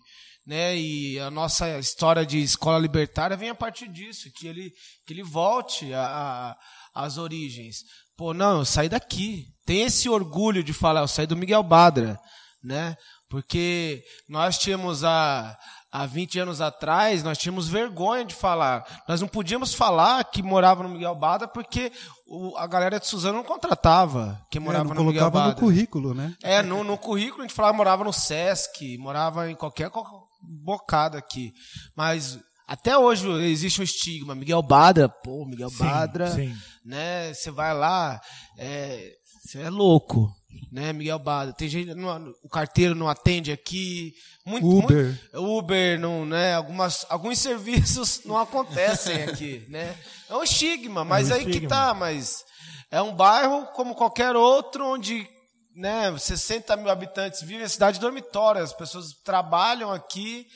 né? E a nossa história de escola libertária vem a partir disso, que ele que ele volte a- a- às origens. Pô, não, eu saí daqui. Tem esse orgulho de falar, eu saí do Miguel Badra, né? Porque nós tínhamos há há 20 anos atrás, nós tínhamos vergonha de falar. Nós não podíamos falar que morava no Miguel Badra porque o- a galera de Suzano não contratava quem É, morava não no Miguel colocava Badra. no currículo, né? É, no, no currículo a gente falava morava no Sesc, morava em qualquer co- bocado aqui. Mas até hoje existe um estigma. Miguel Badra, pô, Miguel Sim, Badra, sim. né? Você vai lá, é, você é louco, né, Miguel Badra? Tem gente, não- o carteiro não atende aqui. Muito, Uber. muito- Uber, não, né? Algumas, alguns serviços não acontecem aqui, né? É um estigma, mas um aí que estigma. tá, mas é um bairro como qualquer outro onde né, 60 mil habitantes vivem em cidade dormitória, as pessoas trabalham aqui,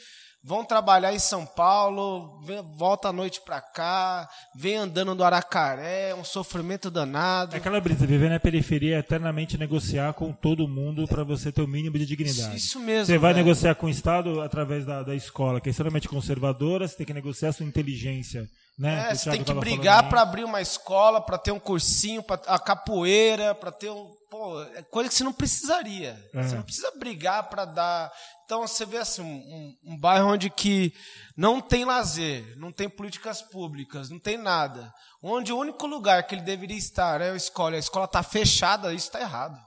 vão trabalhar em São Paulo, volta à noite pra cá, vem andando do Aracaré, um sofrimento danado. É aquela brisa, viver na periferia é eternamente negociar com todo mundo para você ter o mínimo de dignidade. Isso mesmo, Você vai velho. negociar com o Estado através da, da escola, que é extremamente conservadora, você tem que negociar a sua inteligência. Né? É, você tem que brigar para abrir uma escola, para ter um cursinho, para a capoeira, para ter um, pô, é coisa que você não precisaria. É. Você não precisa brigar para dar. Então você vê assim um, um- bairro onde que não tem lazer, não tem políticas públicas, não tem nada, onde o único lugar que ele deveria estar é a escola, a escola está fechada, isso está errado,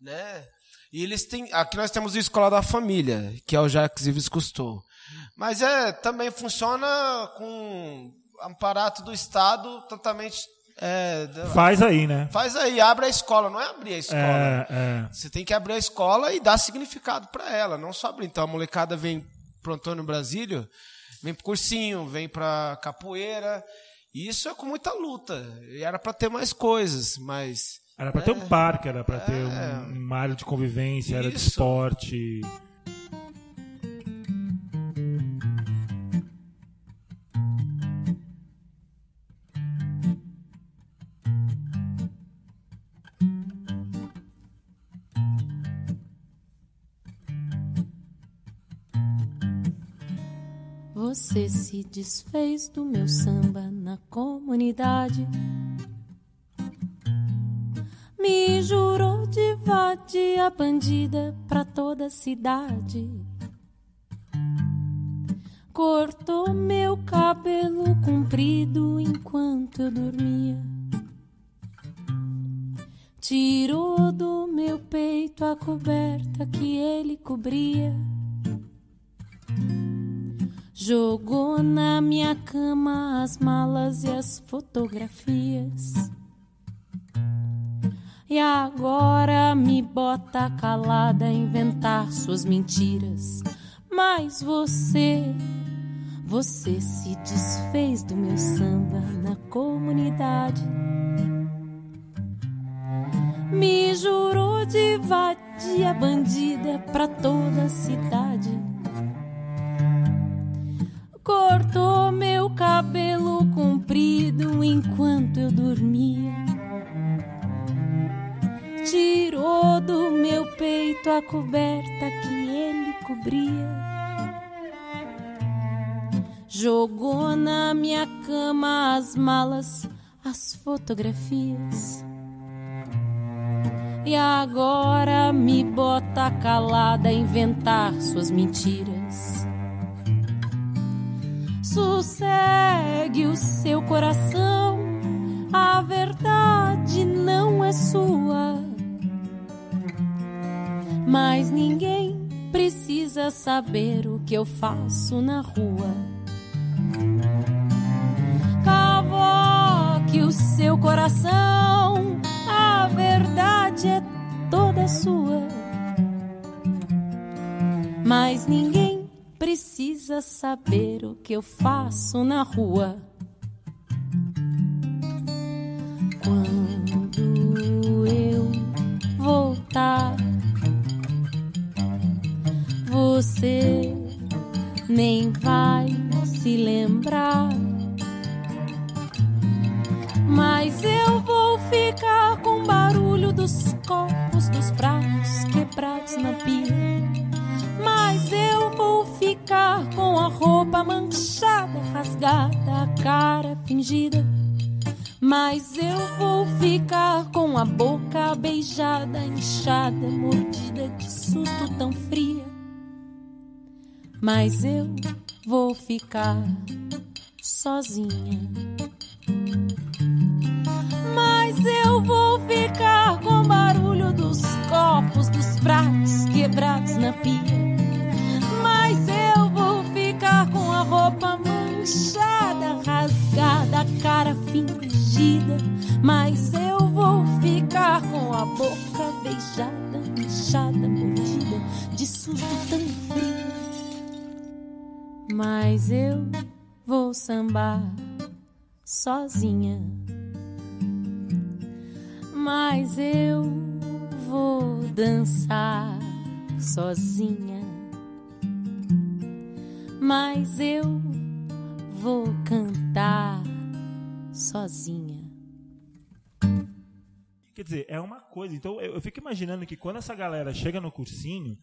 né? E eles têm, aqui nós temos a escola da família, que é o Jacques Yves Cousteau. Mas é, também funciona com aparato do Estado totalmente. é, Faz aí, né? faz aí, abre a escola, não é abrir a escola. É, é. Você tem que abrir a escola e dar significado para ela, não só abrir. Então a molecada vem pro Antônio Brasílio, vem pro cursinho, vem pra capoeira. E isso é com muita luta. E era para ter mais coisas, mas Era pra ter um parque, era pra ter É. um, uma área de convivência, área de Isso. esporte. Você se desfez do meu samba na comunidade. Me jurou de vadia bandida pra toda a cidade. Cortou meu cabelo comprido enquanto eu dormia. Tirou do meu peito a coberta que ele cobria. Jogou na minha cama as malas e as fotografias. E agora me bota calada a inventar suas mentiras. Mas você, você se desfez do meu samba na comunidade. Me jurou de vadia bandida pra toda a cidade. Cortou meu cabelo comprido enquanto eu dormia. Tirou do meu peito a coberta que ele cobria. Jogou na minha cama as malas, as fotografias. E agora me bota calada a inventar suas mentiras. Sossegue o seu coração, a verdade não é sua. Mas ninguém precisa saber o que eu faço na rua. Cavoque o seu coração, a verdade é toda sua. Mas ninguém precisa saber o que eu faço na rua. Quando eu voltar, você nem vai se lembrar. Mas eu vou ficar com o barulho dos copos, dos pratos quebrados na pia. Mas eu vou ficar com a roupa manchada, rasgada, a cara fingida. Mas eu vou ficar com a boca beijada, inchada, mordida de susto tão fria. Mas eu vou ficar sozinha. Mas eu vou ficar com o barulho dos copos, dos pratos quebrados na pia. Mas eu vou ficar com a roupa manchada, rasgada, a cara fingida. Mas eu vou ficar com a boca beijada, inchada, mordida, de susto tão frio. Mas eu vou sambar sozinha. Mas eu vou dançar sozinha. Mas eu vou cantar sozinha. Quer dizer, é uma coisa. Então, eu, eu fico imaginando que quando essa galera chega no cursinho,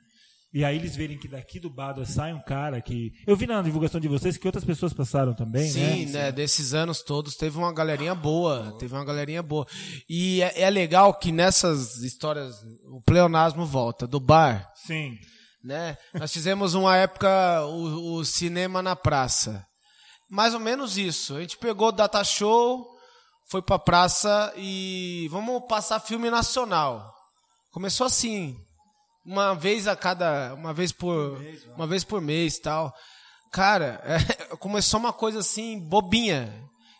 e aí eles verem que daqui do Badra sai um cara que. Eu vi na divulgação de vocês que outras pessoas passaram também, Sim, né? né? Desses anos todos teve uma galerinha boa. Teve uma galerinha boa. E é, é legal que nessas histórias o pleonasmo volta. Do bar, Sim. né? Nós fizemos uma época o, o cinema na praça. Mais ou menos isso. A gente pegou o data show, foi pra praça e vamos passar filme nacional. Começou assim, uma vez a cada, uma vez por, uma vez por mês, tal. Cara, é, começou uma coisa assim bobinha.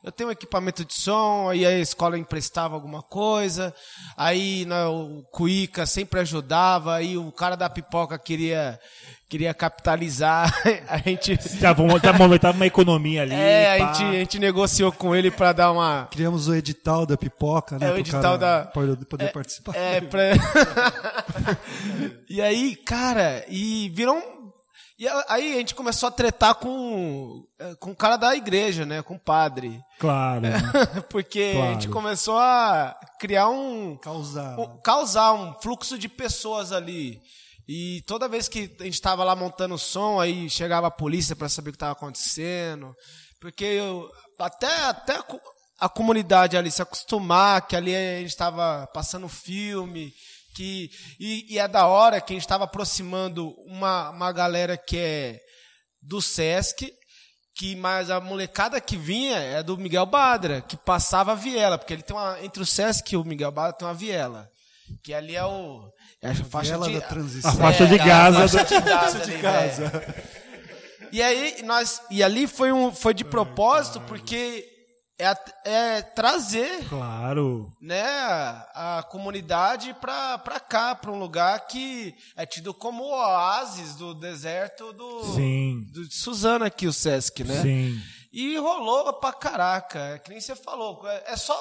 Eu tenho um equipamento de som, aí a escola emprestava alguma coisa, aí né, o Cuica sempre ajudava, aí o cara da pipoca queria queria capitalizar, a gente uma- tava, tava uma economia ali. é, a gente, a gente negociou com ele para dar uma Criamos o edital da pipoca, né? É, o edital da- Poder, poder participar. É, pra... e aí, cara, e virou um... E a- aí a gente começou a tretar com, eh, com o cara da igreja, né? Com o padre. Claro. Porque a Claro. gente começou a criar um... Causar. um- causar um fluxo de pessoas ali. E toda vez que a gente estava lá montando o som, aí chegava a polícia para saber o que estava acontecendo. Porque eu- até, até a, co- a comunidade ali se acostumar que ali a gente estava passando filme. Que, e, e é da hora que a gente estava aproximando uma, uma galera que é do Sesc, que mais a molecada que vinha é do Miguel Badra, que passava a viela, porque ele tem uma entre o Sesc e o Miguel Badra tem uma viela, que ali é o é a faixa de da transição. A faixa de a Gaza faixa do- de Gaza, ali, velho. E aí nós e ali foi um foi de propósito porque é, é trazer Claro. né, a, a comunidade pra, pra cá, pra um lugar que é tido como o oásis do deserto do, Sim. do de Suzano aqui, o Sesc, né? Sim. E rolou pra caraca, é que nem você falou, é, é só,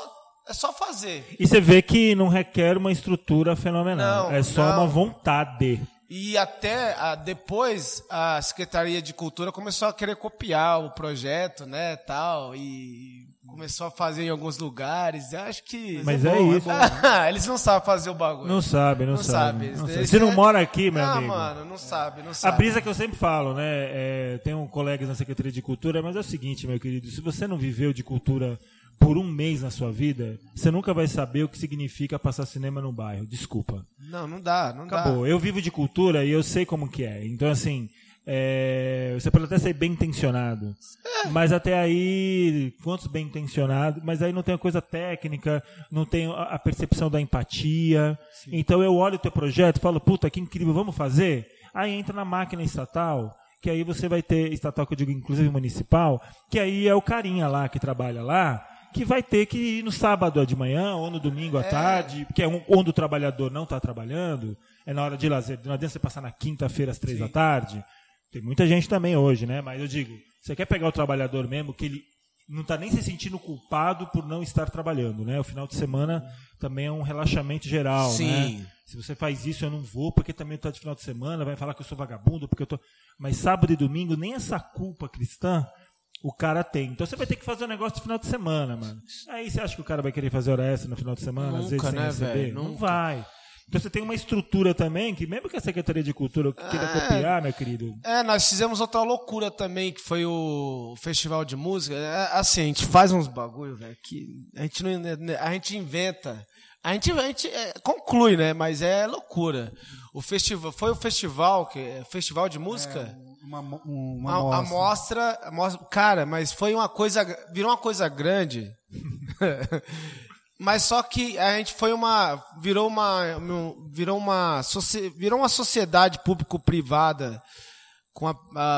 é só fazer. E você vê que não requer uma estrutura fenomenal. Não, é só não. uma vontade. E até ah, depois a Secretaria de Cultura começou a querer copiar o projeto, né, tal, e começou a fazer em alguns lugares. Eu acho que Mas é isso. eles não sabem fazer o bagulho. Não sabe, não, Não sabe. sabe. Não sabe. Você não eles- mora aqui, meu ah, amigo. mano, não sabe, não A sabe. brisa que eu sempre falo, né? É, tenho colegas na Secretaria de Cultura, mas é o seguinte, meu querido, se você não viveu de cultura por um mês na sua vida, você nunca vai saber o que significa passar cinema no bairro. Desculpa. Não, não dá, não Acabou. Eu vivo de cultura e eu sei como que é. Então, assim, é, você pode até ser bem intencionado. Mas até aí, quantos bem intencionados? Mas aí não tem a coisa técnica, não tem a percepção da empatia. Então eu olho o teu projeto e falo, puta, que incrível, vamos fazer? Aí entra na máquina estatal, que aí você vai ter, estatal que eu digo inclusive municipal, que aí é o carinha lá que trabalha lá, que vai ter que ir no sábado de manhã ou no domingo à tarde, porque é um, onde o trabalhador não está trabalhando, é na hora de lazer. Não adianta você passar na quinta-feira às três da tarde. Tem muita gente também hoje, né? Mas eu digo, você quer pegar o trabalhador mesmo que ele não está nem se sentindo culpado por não estar trabalhando, né? O final de semana também é um relaxamento geral, Sim. né? Se você faz isso, eu não vou porque também está de final de semana, vai falar que eu sou vagabundo, porque eu tô. Mas sábado e domingo, nem essa culpa cristã o cara tem. Então você vai ter que fazer um negócio de final de semana, mano. Aí você acha que o cara vai querer fazer hora extra no final de semana, às Nunca, vezes sem né, receber? velho? Não Nunca. vai. Então você tem uma estrutura também que, mesmo que a Secretaria de Cultura queira É. copiar, meu querido, É, nós fizemos outra loucura também, que foi o festival de música. É, assim, a gente faz uns bagulho, velho, que a gente não, a gente inventa. A gente, a gente é, conclui, né? Mas é loucura. O festival foi o festival que é, festival de música. Uma, um- uma a, amostra. mostra, a mostra- cara, mas foi uma coisa, virou uma coisa grande. mas só que a gente foi uma, virou uma, um- virou uma, virou uma sociedade público-privada com a,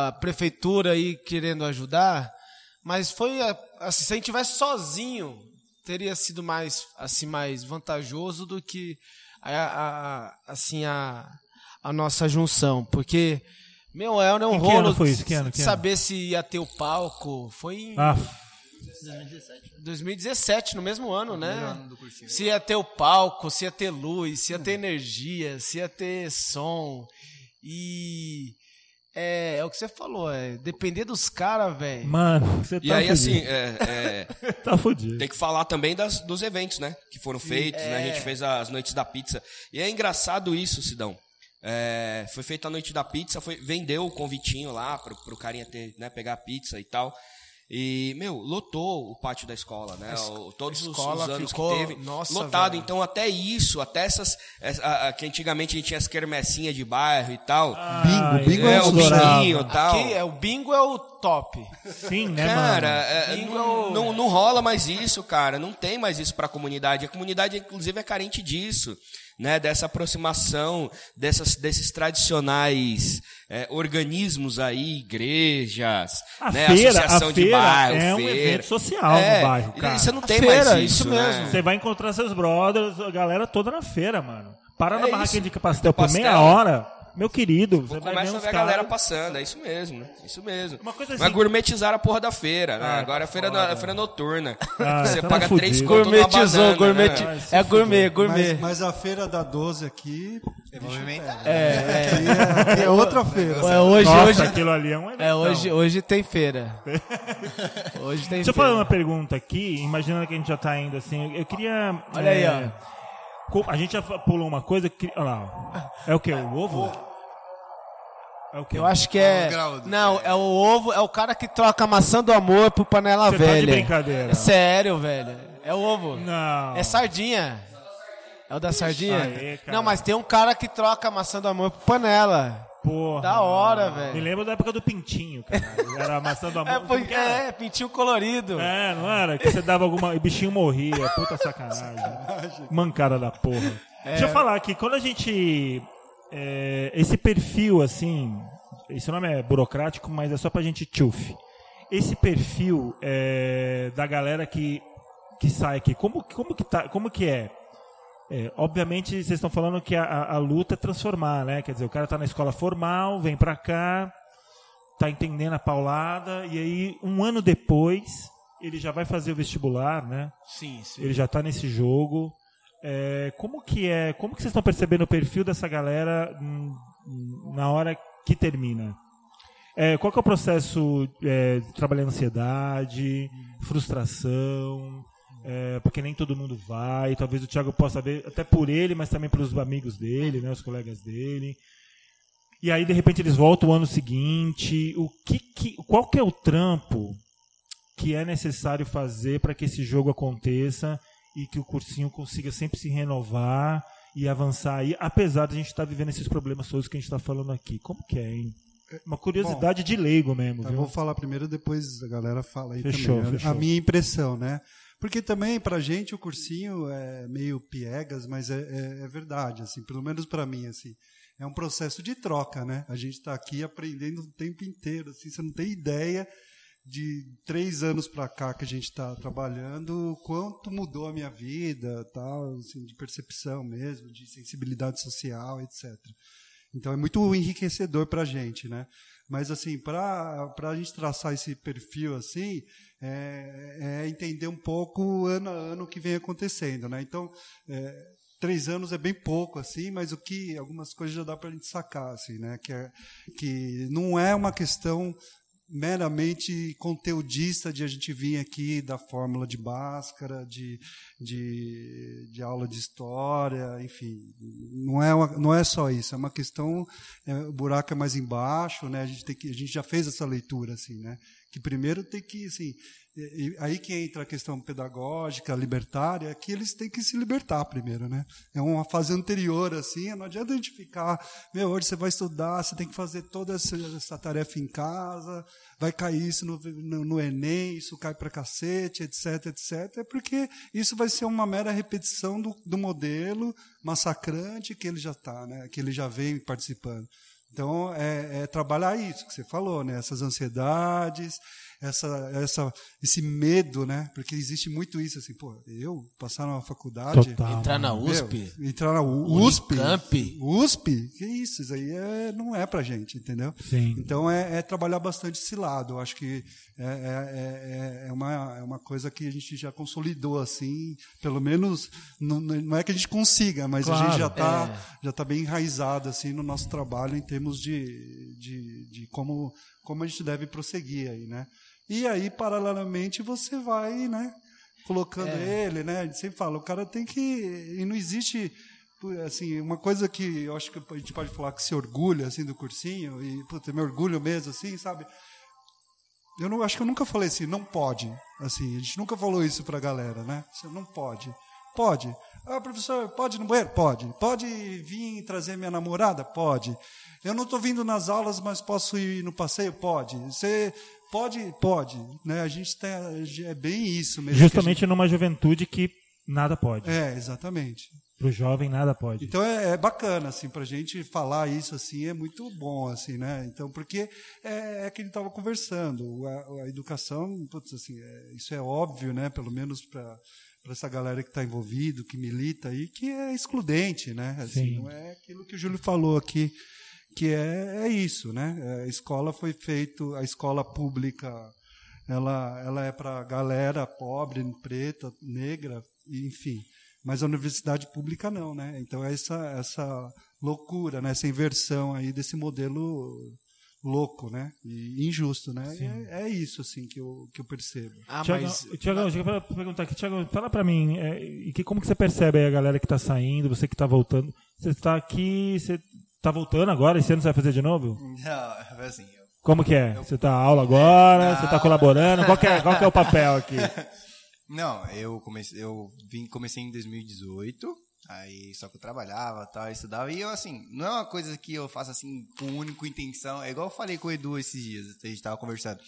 a prefeitura aí querendo ajudar. Mas foi assim, se a gente tivesse sozinho, teria sido mais assim mais vantajoso do que a, a- assim a, a nossa junção, porque meu é um Que rolo ano foi isso? Que ano? Que ano? saber se ia ter o palco. Foi em ah, 2017, no mesmo ano, né? ano. Se ia ter o palco, se ia ter luz, se ia ter energia, se ia ter som. E é, é o que você falou, é depender dos caras, velho. mano, você tá E aí, fudido. assim, é, é, tá fudido. Tem que falar também das, dos eventos, né? Que foram feitos, né? A É. gente fez as noites da pizza. E é engraçado isso, Sidão. É, foi feita a noite da pizza, foi, vendeu o convitinho lá pro, pro carinha ter, né, pegar a pizza e tal. E, meu, lotou o pátio da escola, né? O- todos os, escola os anos ficou- que teve. nossa, lotado. velho. Então, até isso, até essas. essa- a- a- que antigamente a gente tinha as quermessinhas de bairro e tal. Bingo, bingo é, é o binguinho e tal. Aqui é o bingo é o top. Sim, né, Cara, mano? é, Bingo não, é o- não, não rola mais isso, cara. Não tem mais isso pra comunidade. A comunidade, inclusive, é carente disso. Né, dessa aproximação dessas, desses tradicionais é, organismos aí, igrejas, A né, feira- associação a de feira bairro, é um feira. evento social no bairro, cara. Você não tem feira, mais isso, isso né? mesmo. Você vai encontrar seus brothers, a galera toda na feira, mano. Para na É barraquinha isso. de pastel por Pastel. meia hora, meu querido, você vai ver Começa a ver a galera caras... passando, é isso mesmo, né? Isso mesmo. Uma coisa assim- gourmetizar a porra da feira, né? Ah, Agora é feira, foda. no- feira noturna. Ah, você tá paga fudido. três conto Gourmetizou, banana, gourmet, né? é gourmet, gourmet. Mas, mas a feira da 12 aqui é movimentada. É, é, é outra feira. É, hoje, Nossa, hoje, aquilo ali é um evento. é, hoje, hoje tem feira. Hoje tem Deixa eu feira. fazer uma pergunta aqui, imaginando que a gente já tá indo assim. Eu queria. Olha aí, é, co- A gente já pulou uma coisa. Que, olha lá. É o que? O ovo? É o quê? Eu acho que é. É Não, é o ovo, é o cara que troca a maçã do amor por panela Você tá de velha. brincadeira. É sério, velho. É o ovo. Não. É sardinha. É o da sardinha? Aê, não, mas tem um cara que troca a maçã do amor por panela. Porra. Da hora, velho. Me lembro da época do Pintinho, cara. Era a maçã do amor. É, foi, é, pintinho colorido. É, não era? Que você dava alguma. E o bichinho morria. Puta sacanagem. Mancada da porra. Deixa eu falar aqui, quando a gente. é, esse perfil, assim. Esse nome é burocrático, mas é só pra gente tchuf. Esse perfil é, da galera que, que sai aqui, como, como, que, tá, como que é? É, obviamente, vocês estão falando que a, a- luta é transformar, né? Quer dizer, o cara tá na escola formal, vem pra cá, tá entendendo a paulada, e aí, um ano depois, ele já vai fazer o vestibular, né? Sim, sim. Ele já tá nesse jogo. É, como que é? Como que vocês estão percebendo o perfil dessa galera hum, na hora que termina? É, qual que é o processo é, de trabalhar ansiedade, frustração? É, porque nem todo mundo vai. Talvez o Thiago possa ver, até por ele, mas também pelos amigos dele, né, os colegas dele. E aí, de repente, eles voltam o ano seguinte. O que, que, qual que é o trampo que é necessário fazer para que esse jogo aconteça e que o cursinho consiga sempre se renovar e avançar aí, apesar de a gente estar vivendo esses problemas todos que a gente está falando aqui. Como que é, hein? Uma curiosidade de leigo mesmo, Tá, viu? vou falar primeiro, depois a galera fala aí Fechou, também. Fechou. A minha impressão, né? Porque também pra gente o cursinho é meio piegas, mas é, é- é verdade, assim, pelo menos pra mim, assim. é um processo de troca, né? A gente está aqui aprendendo o tempo inteiro, assim, você não tem ideia de três anos para cá que a gente está trabalhando, quanto mudou a minha vida, tal, assim, de percepção mesmo, de sensibilidade social, etc. Então é muito enriquecedor para a gente, né? Mas assim, para a gente traçar esse perfil assim, é, é, entender um pouco ano a ano o que vem acontecendo, né? Então, é, três anos é bem pouco assim, mas o que algumas coisas já dá para a gente sacar, assim, né? Que, é, que não é uma questão meramente conteudista de a gente vir aqui da fórmula de Bhaskara, de, de, de aula de história, enfim, não é, uma, não é só isso, é uma questão, é, o buraco é mais embaixo, né? A gente tem que, a gente já fez essa leitura assim, né? Que primeiro tem que, assim, aí que entra a questão pedagógica, libertária, que eles têm que se libertar primeiro, né? É uma fase anterior, assim, não adianta a gente ficar, meu, hoje você vai estudar, você tem que fazer toda essa, essa tarefa em casa, vai cair isso no, no, no Enem, isso cai para cacete, etc, etc, é porque isso vai ser uma mera repetição do, do modelo massacrante que ele já está, né? Que ele já vem participando. Então, é, é, trabalhar isso que você falou, né? essas ansiedades, essa, essa, esse medo, né? Porque existe muito isso, assim, pô, eu passar na faculdade. Total, entrar na USP. Meu, entrar na USP. Unicamp. USP, que isso, isso aí é, não é pra gente, entendeu? Sim. Então é, é trabalhar bastante esse lado. Eu acho que é, é, é, é, uma, é uma coisa que a gente já consolidou, assim, pelo menos, não, não é que a gente consiga, mas claro, a gente já está é. já tá bem enraizado, assim, no nosso trabalho em termos de, de, de como, como a gente deve prosseguir aí, né? E aí, paralelamente, você vai, né? Colocando é. ele, né? A gente sempre fala, o cara tem que. E não existe. Assim, uma coisa que eu acho que a gente pode falar que se orgulha assim do cursinho, e puta, me orgulho mesmo, assim, sabe? Eu não, acho que eu nunca falei assim, não pode. Assim, a gente nunca falou isso pra galera, né? Você não pode. Pode. Ah, professor, pode ir no banheiro? Pode. Pode vir trazer minha namorada? Pode. Eu não estou vindo nas aulas, mas posso ir no passeio? Pode. Você Pode, pode. Né? A gente tem, é bem isso mesmo. Justamente gente... numa juventude que nada pode. É, exatamente. Para o jovem nada pode. Então é, é bacana assim para a gente falar isso assim é muito bom assim, né? Então porque é, é que a gente estava conversando a, a, educação, putz, assim, é, isso é óbvio, né? Pelo menos para para essa galera que está envolvido, que milita aí, que é excludente, né? Assim, não é aquilo que o Júlio falou aqui que é, é isso, né? A escola foi feito, a escola pública, ela, ela é para galera pobre, preta, negra, enfim. Mas a universidade pública não, né? Então é essa essa loucura, né? Essa inversão aí desse modelo louco, né? E injusto, né? É, é, isso assim que eu, que eu percebo. Ah, Tiago, mas... Tiago, eu quero perguntar aqui, Tiago, fala para mim, é, e que como que você percebe aí a galera que está saindo, você que está voltando? Você está aqui, você Tá voltando agora? Esse ano você vai fazer de novo? Não, assim. Eu, Como que é? Eu, você tá aula agora? Você tá colaborando? Qual que, é, qual que é o papel aqui? Não, eu comecei, eu vim, comecei em 2018. Aí só que eu trabalhava, tal, estudava. E eu, assim, não é uma coisa que eu faço assim com única intenção. É igual eu falei com o Edu esses dias, a gente tava conversando.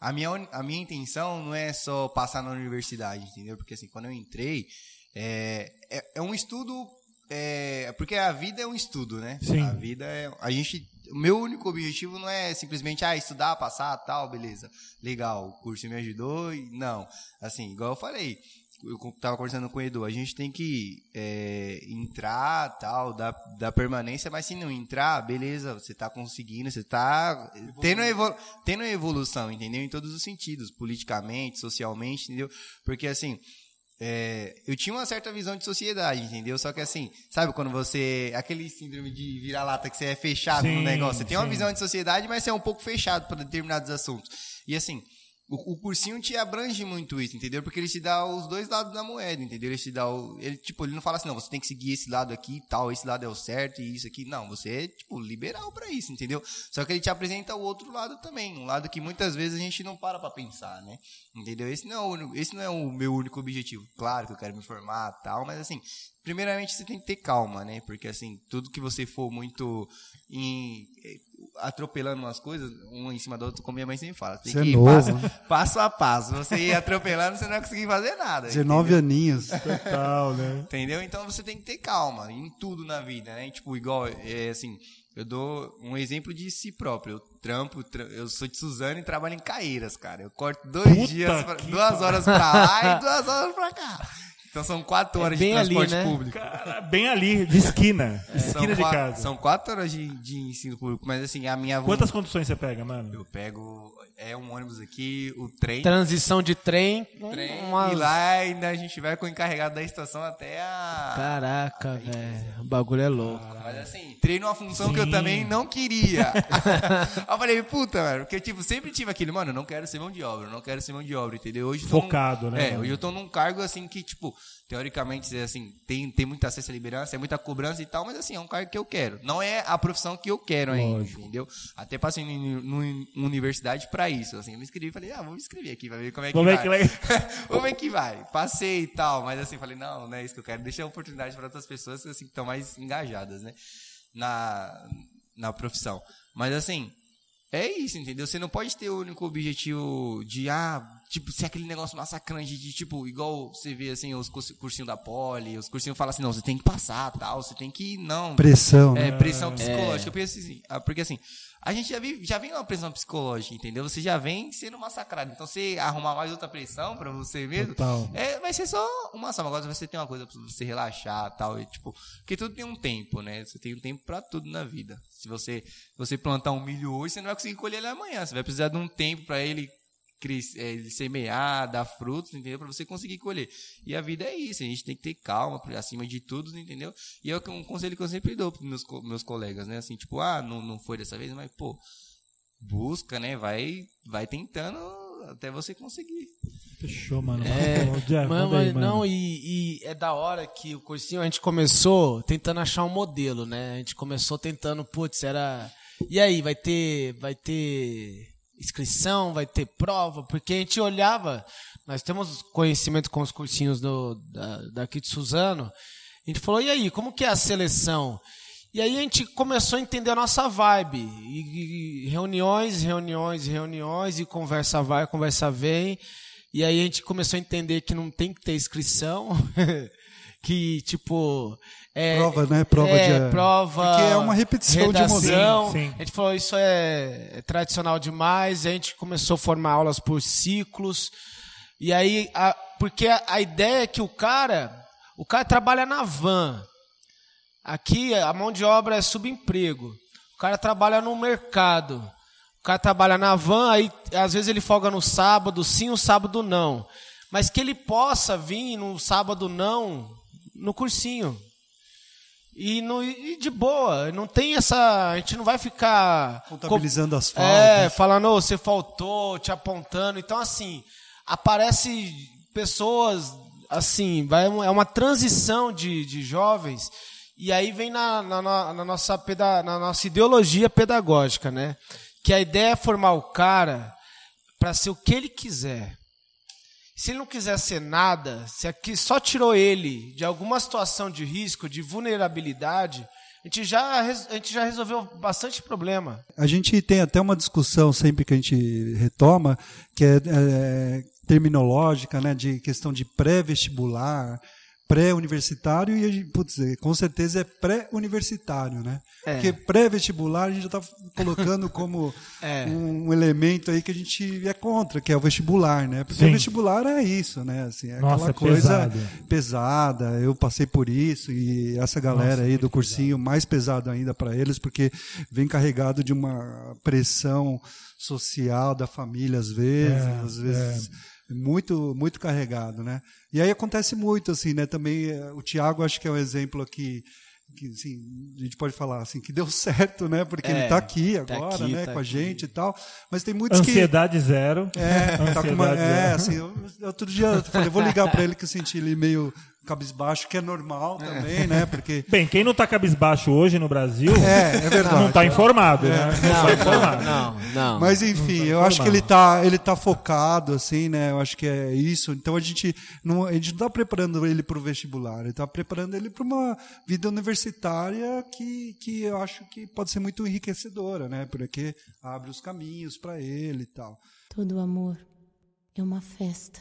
A minha, a minha intenção não é só passar na universidade, entendeu? Porque assim, quando eu entrei, é, é, é um estudo é, porque a vida é um estudo, né? Sim. A vida é. A gente. O meu único objetivo não é simplesmente ah, estudar, passar, tal, beleza. Legal, o curso me ajudou. Não. Assim, igual eu falei, eu estava conversando com o Edu, a gente tem que é, entrar, tal, da, da permanência, mas se não entrar, beleza, você está conseguindo, você está tendo, evolu tendo evolução, entendeu? Em todos os sentidos, politicamente, socialmente, entendeu? Porque assim, é, eu tinha uma certa visão de sociedade, entendeu? Só que assim, sabe quando você. Aquele síndrome de vira-lata que você é fechado sim, no negócio. Você tem sim. uma visão de sociedade, mas você é um pouco fechado para determinados assuntos. E assim, o, o, cursinho te abrange muito isso, entendeu? Porque ele te dá os dois lados da moeda, entendeu? Ele te dá o. Ele, tipo, ele não fala assim, não, você tem que seguir esse lado aqui e tal, esse lado é o certo e isso aqui. Não, você é, tipo, liberal para isso, entendeu? Só que ele te apresenta o outro lado também, um lado que muitas vezes a gente não para pra pensar, né? Entendeu? Esse não é o, esse não é o meu único objetivo. Claro que eu quero me formar tal, mas assim, primeiramente você tem que ter calma, né? Porque assim, tudo que você for muito em atropelando umas coisas, um em cima do outro, como minha mãe sempre fala. Tem Você é que ir novo, passo, né? passo a passo. Você ir atropelando, você não vai conseguir fazer nada. 19 aninhos. Total, né? Entendeu? Então você tem que ter calma em tudo na vida, né? Tipo, igual, é, assim, eu dou um exemplo de si próprio. Eu trampo, tra- eu sou de Suzano e trabalho em Caeiras, cara. Eu corto dois Puta dias, pra- duas horas pra lá e duas horas pra cá. Então são quatro horas bem de ali, transporte né? público. Cara, bem ali, de esquina. É, São Esquina de qua- casa. São quatro horas de, de ensino público, mas assim, a minha Quantas conduções você pega, mano? Eu pego, é um ônibus aqui, o trem. Transição de trem. trem umas- E lá ainda a gente vai com o encarregado da estação até a. Caraca, velho. O bagulho é louco. Mas assim, treino uma função que eu também não queria. Eu falei, puta, mano, porque tipo, sempre tive aquele, mano, eu não quero ser mão de obra, eu não quero ser mão de obra, entendeu? Hoje tô num- Focado, né, É, hoje eu tô num cargo assim que, tipo, teoricamente, assim, tem, tem muito acesso à liderança, é muita cobrança e tal, mas assim, é um cargo que eu quero. Não é a profissão que eu quero ainda, Lógico. entendeu? Até passei numa universidade pra isso, assim, eu me inscrevi e falei, ah, vou me inscrever aqui, vai ver como é que Vamos vai. Vamos ver que vai. Passei e tal, mas assim, falei, não, não é isso que eu quero. Deixa a oportunidade para outras pessoas assim, que estão mais engajadas, né? Na, na profissão. Mas assim, é isso, entendeu? Você não pode ter o único objetivo de, ah, tipo, ser aquele negócio massacrante de, tipo, igual você vê, assim, os cursi- cursinhos da Poli, os cursinhos falam assim, não, você tem que passar, tal, você tem que, não, Pressão, é, né? pressão psicológica. Eu penso assim, ah, porque assim, a gente já, vi, já vem uma pressão psicológica, entendeu? Você já vem sendo massacrado. Então, você arrumar mais outra pressão pra você mesmo, Total. é, vai ser só uma só. Agora você tem uma coisa pra você relaxar tal. E, tipo, porque tudo tem um tempo, né? Você tem um tempo pra tudo na vida. Se você, você plantar um milho hoje, você não vai conseguir colher ele amanhã. Você vai precisar de um tempo pra ele cres- é, ele semear, dar frutos, entendeu? Pra você conseguir colher. E a vida é isso, a gente tem que ter calma acima de tudo, entendeu? E é um conselho que eu sempre dou pros meus, meus colegas, né? Assim, tipo, ah, não, não foi dessa vez, mas, pô, busca, né? Vai, vai tentando até você conseguir. Fechou, mano. É, Jeff, mano, aí, mano. não, e, e é da hora que o cursinho a gente começou tentando achar um modelo, né? A gente começou tentando, putz, era. E aí, vai ter. Vai ter inscrição, vai ter prova, porque a gente olhava, nós temos conhecimento com os cursinhos do, da, daqui de Suzano, a gente falou, e aí, como que é a seleção? E aí a gente começou a entender a nossa vibe. E, e reuniões, reuniões, reuniões, e conversa vai, conversa vem. E aí a gente começou a entender que não tem que ter inscrição. que, tipo. É, Prova, né? Prova é, de- prova. porque é uma repetição de redação. modelo. Sim, sim. A gente falou, isso é, é tradicional demais. A gente começou a formar aulas por ciclos. E aí, a- porque a, a ideia é que o cara. O cara trabalha na van. Aqui a mão de obra é subemprego. O cara trabalha no mercado. O cara trabalha na van, aí às vezes ele folga no sábado, sim, o sábado não. Mas que ele possa vir no sábado não, no cursinho. E, no, e de boa, não tem essa. A gente não vai ficar. Contabilizando as É, faltas. falando, "Ô, você faltou, te apontando. Então, assim, aparece pessoas, assim, vai, é uma transição de, de jovens, e aí vem na, na, na- nossa, na nossa ideologia pedagógica, né? Que a ideia é formar o cara para ser o que ele quiser. Se ele não quiser ser nada, se aqui só tirou ele de alguma situação de risco, de vulnerabilidade, a gente já, a gente já resolveu bastante problema. A gente tem até uma discussão sempre que a gente retoma, que é, é, terminológica, né, de questão de pré-vestibular, pré-universitário e a gente, putz, é, com certeza é pré-universitário, né? É. Porque pré-vestibular a gente já está colocando como É. um elemento aí que a gente é contra, que é o vestibular, né? Porque Sim. o vestibular é isso, né? Assim, é Nossa, aquela é coisa pesado. pesada. Eu passei por isso e essa galera Nossa, aí muito do cursinho mais pesado ainda para eles, porque vem carregado de uma pressão social da família às vezes, É, às vezes muito muito carregado, né? E aí acontece muito assim, né? Também eh, o Tiago acho que é um exemplo aqui que assim, a gente pode falar assim que deu certo, né? Porque ele É, está aqui tá agora, aqui, né? tá com a aqui. gente e tal. Mas tem muitos que Ansiedade zero. é, tá com uma, Ansiedade é, zero. assim, eu- outro dia eu falei, vou ligar para ele que eu senti ele meio cabisbaixo, que é normal é. também, né? Porque... Bem, quem não está cabisbaixo hoje no Brasil é, é verdade, não está informado, né? é. né? Não, não, informado. não, não, Mas enfim, tá eu acho que ele está ele tá focado, assim, né? Eu acho que é isso. Então a gente não a gente não está preparando ele para o vestibular, ele está preparando ele para uma vida universitária que, que eu acho que pode ser muito enriquecedora, né? Porque abre os caminhos para ele e tal. Todo amor é uma festa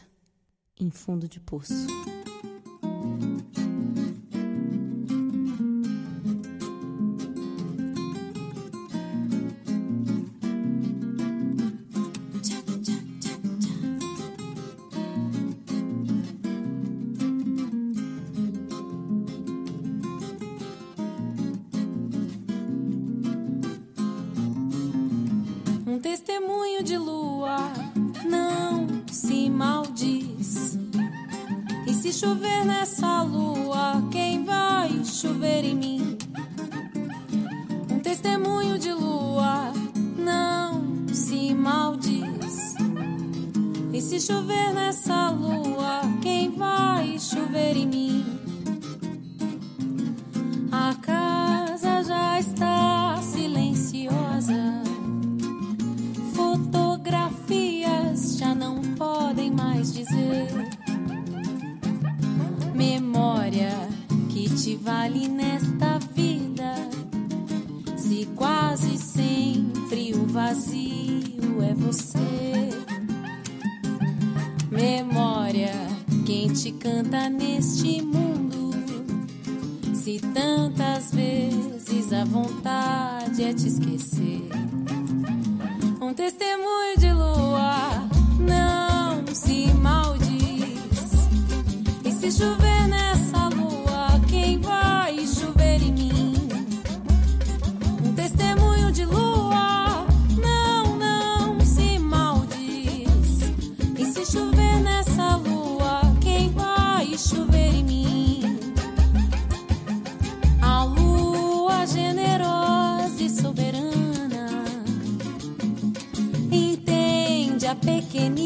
em fundo de poço. thank you que ni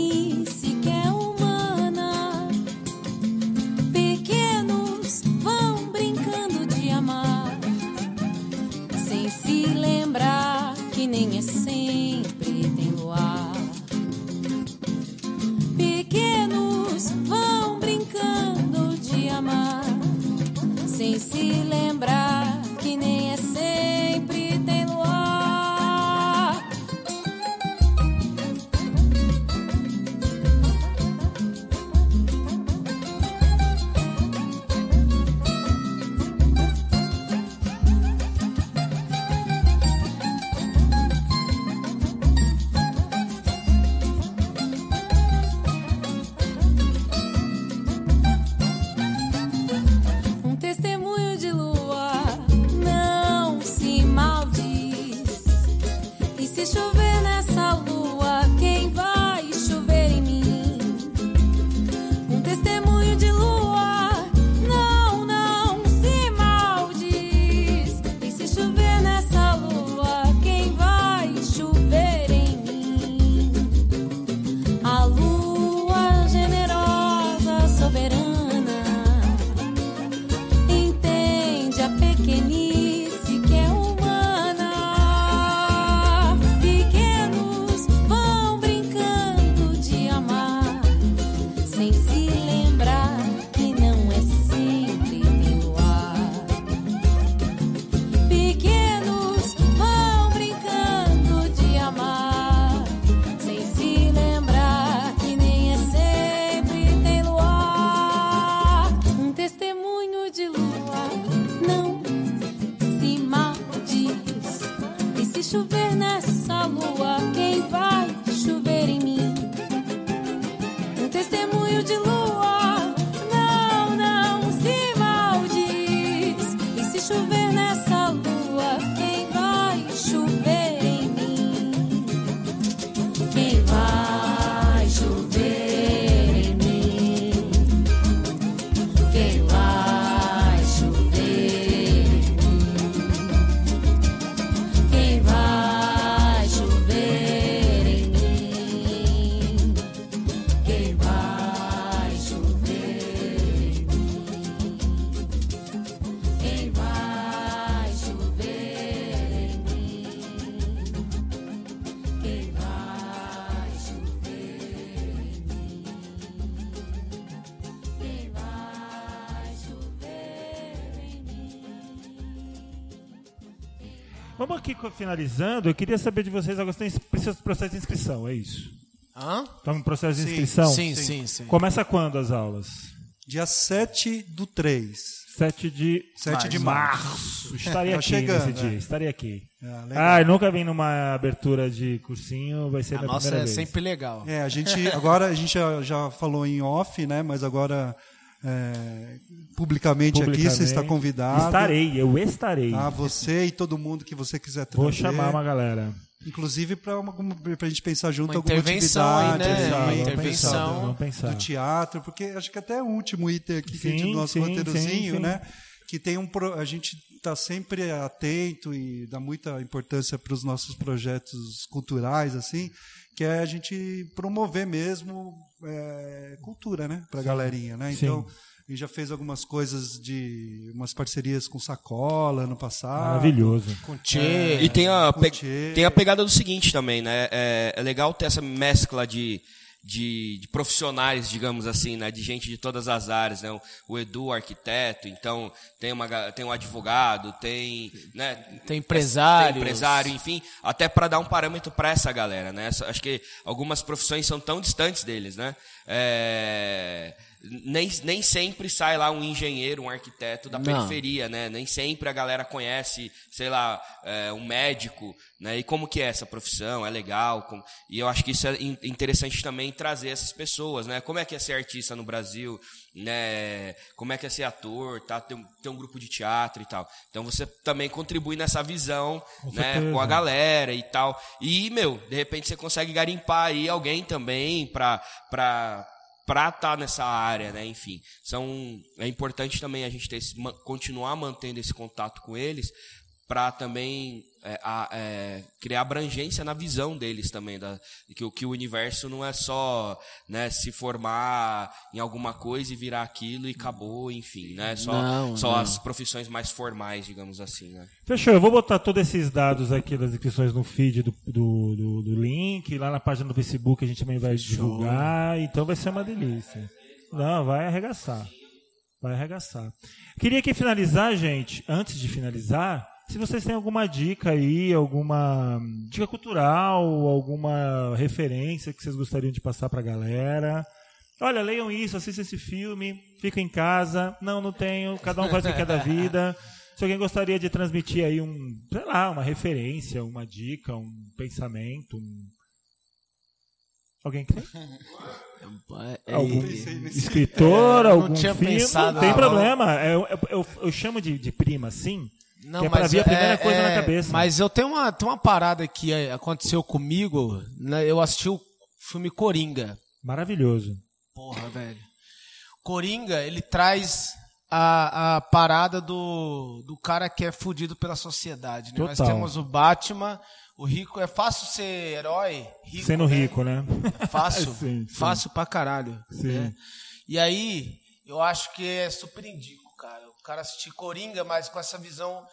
finalizando. Eu queria saber de vocês agora. Tem precisa de processo de inscrição, é isso? Hã? Estamos em processo de Sim, inscrição? Sim, sim, sim. Começa quando as aulas? Dia 7 do 3. 7 de 7 de março. Estarei Tá aqui chegando, nesse dia. é. Estarei aqui. Ah. Ah, eu nunca vim numa abertura de cursinho. Vai ser a A minha nossa primeira é vez. sempre legal. É, a gente agora a gente já, já falou em off, né? Mas agora é, publicamente, aqui você está Publicamente. convidado. Estarei, eu estarei. Ah, você e todo mundo que você quiser trazer. Vou chamar uma galera. Inclusive para a gente pensar junto Uma alguma intervenção aí, atividade, né? exato, Uma Vamos intervenção. pensar, Vamos pensar. do teatro, porque acho que até o último item aqui que a Sim, do nosso sim, roteirozinho, sim, sim. né? Que tem um pro- a gente está sempre atento e dá muita importância para os nossos projetos culturais, assim, que é a gente promover mesmo é, cultura, né, para a galerinha, né? Sim. Então a gente já fez algumas coisas de umas parcerias com Sacola no passado. Maravilhoso. Com Tchê. E tem a, tem a pegada do seguinte também, né? É, é legal ter essa mescla de, de, de profissionais, digamos assim, né? De gente de todas as áreas, né? O, Edu, o arquiteto, então tem, uma, tem um advogado, tem, né? Tem empresários. Tem empresário, enfim, até para dar um parâmetro para essa galera, né? Acho que algumas profissões são tão distantes deles, né? É, nem, nem sempre sai lá um engenheiro, um arquiteto da Não. periferia, né? Nem sempre a galera conhece, sei lá, é, um médico, né? E como que é essa profissão? É legal? como- E eu acho que isso é in- interessante também trazer essas pessoas, né? Como é que é ser artista no Brasil, né? Como é que é ser ator, tá? Ter um, ter um grupo de teatro e tal. Então você também contribui nessa visão, Com né? certeza. Com a galera e tal. E, meu, de repente você consegue garimpar aí alguém também pra... pra para estar nessa área, né? Enfim, são é importante também a gente ter esse, continuar mantendo esse contato com eles para também é, a- é, criar abrangência na visão deles também da que, o- que o universo não é só né, se formar em alguma coisa e virar aquilo e acabou, enfim, né? Só, Não, só não. as profissões mais formais, digamos assim, né? Fechou, eu vou botar todos esses dados aqui das inscrições no feed do, do, do, do link, lá na página do Facebook a gente também vai divulgar, então vai ser uma delícia. Não, vai arregaçar. Vai arregaçar. Queria aqui finalizar, gente, antes de finalizar, se vocês têm alguma dica aí, alguma dica cultural, alguma referência que vocês gostariam de passar pra galera. Olha, leiam isso, assistam esse filme, fica em casa. Não, não tenho, cada um faz o que quer da vida. Se alguém gostaria de transmitir aí um, sei lá, uma referência, uma dica, um pensamento, um... Alguém quer? É, Algum é, escritor, É, algum tinha filme? pensado, não tem problema. Eu, eu, eu- eu chamo de, de prima assim, Não, que é para vir a primeira é- coisa na é, cabeça. Mas eu tenho uma, tem uma parada que é, aconteceu comigo. né, Eu assisti o filme Coringa. Maravilhoso. Porra, velho. Coringa, ele traz a, a parada do, do cara que é fudido pela sociedade. Né? Nós temos o Batman, o rico. É fácil ser herói? Rico, Sendo né? rico, né? Fácil. Sim, sim. Fácil pra caralho. Sim. né? E aí, eu acho que é super indico, cara. O cara assistir Coringa, mas com essa visão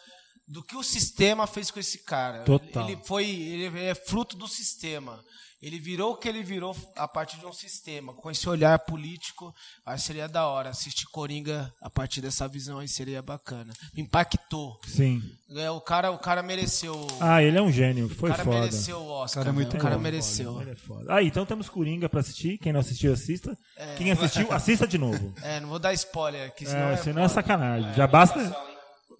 do que o sistema fez com esse cara. Total. Ele foi, ele é fruto do sistema. Ele virou o que ele virou a partir de um sistema. Com esse olhar político, aí seria da hora. Assistir Coringa a partir dessa visão aí seria bacana. Me impactou. Sim. É, o, cara, o cara mereceu. Ah, ele é um gênio. Foi o cara foda. mereceu o Oscar. Cara é muito velho. o cara bom. mereceu. Ele é foda. Ah, então temos Coringa pra assistir. Quem não assistiu, assista. Quem assistiu, assista de novo. É, não vou dar spoiler aqui, senão É, é, senão é foda. sacanagem. Já basta.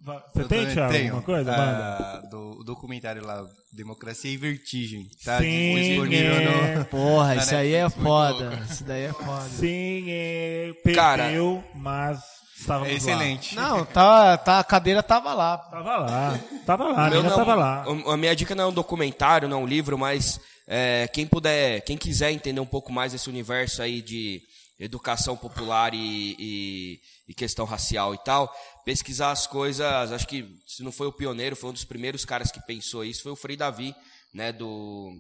Você Eu tem, também Thiago, tenho. alguma coisa? Ah, do o documentário lá, Democracia e Vertigem. Tá Sim, disponível é. no. Porra, na isso aí é foda. Isso daí é foda. Sim, é, perdeu, Cara, mas estávamos É lá. excelente. Não, tá, tá, a cadeira tava lá. Tava lá. Tava lá, a não- tava lá. A a minha dica não é um documentário, não é um livro, mas é, quem puder, quem quiser entender um pouco mais esse universo aí de educação popular e, e- e questão racial e tal, pesquisar as coisas, acho que se não foi o pioneiro, foi um dos primeiros caras que pensou isso, foi o Frei Davi, né, do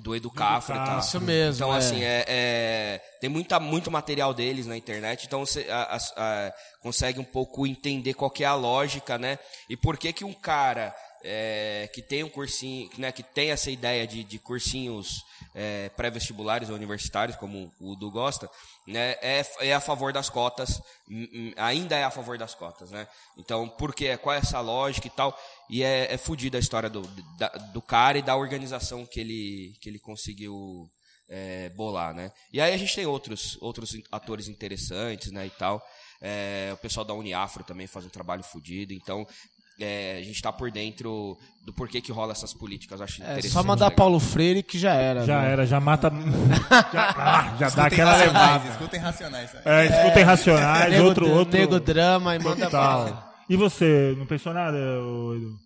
do Educafra e tal. Isso mesmo, Então, é. assim, é, é, tem muita, muito material deles na internet, então você a- a- consegue um pouco entender qual que é a lógica, né? E por que que um cara é, que tem um cursinho, né, que tem essa ideia de, de cursinhos é, pré-vestibulares ou universitários, como o Du gosta, né, é, é a favor das cotas, hum, hum, ainda é a favor das cotas, né? Então, por quê? Qual é essa lógica e tal? E é, é fodida a história do, da, do cara e da organização que ele, que ele conseguiu é, bolar, né? E aí a gente tem outros, outros atores interessantes, né, e tal. É, o pessoal da Uniafro também faz um trabalho fodido, então é, a gente está por dentro do porquê que rola essas políticas. Acho É interessante. só mandar legal. Paulo Freire que já era. Já né? era, já mata. já ah, já dá Escutem aquela racionais, levada. escutem racionais. É, escutem racionais, Nego, outro, outro. nego drama e manda bala. E você, não pensou nada, ô, Edu?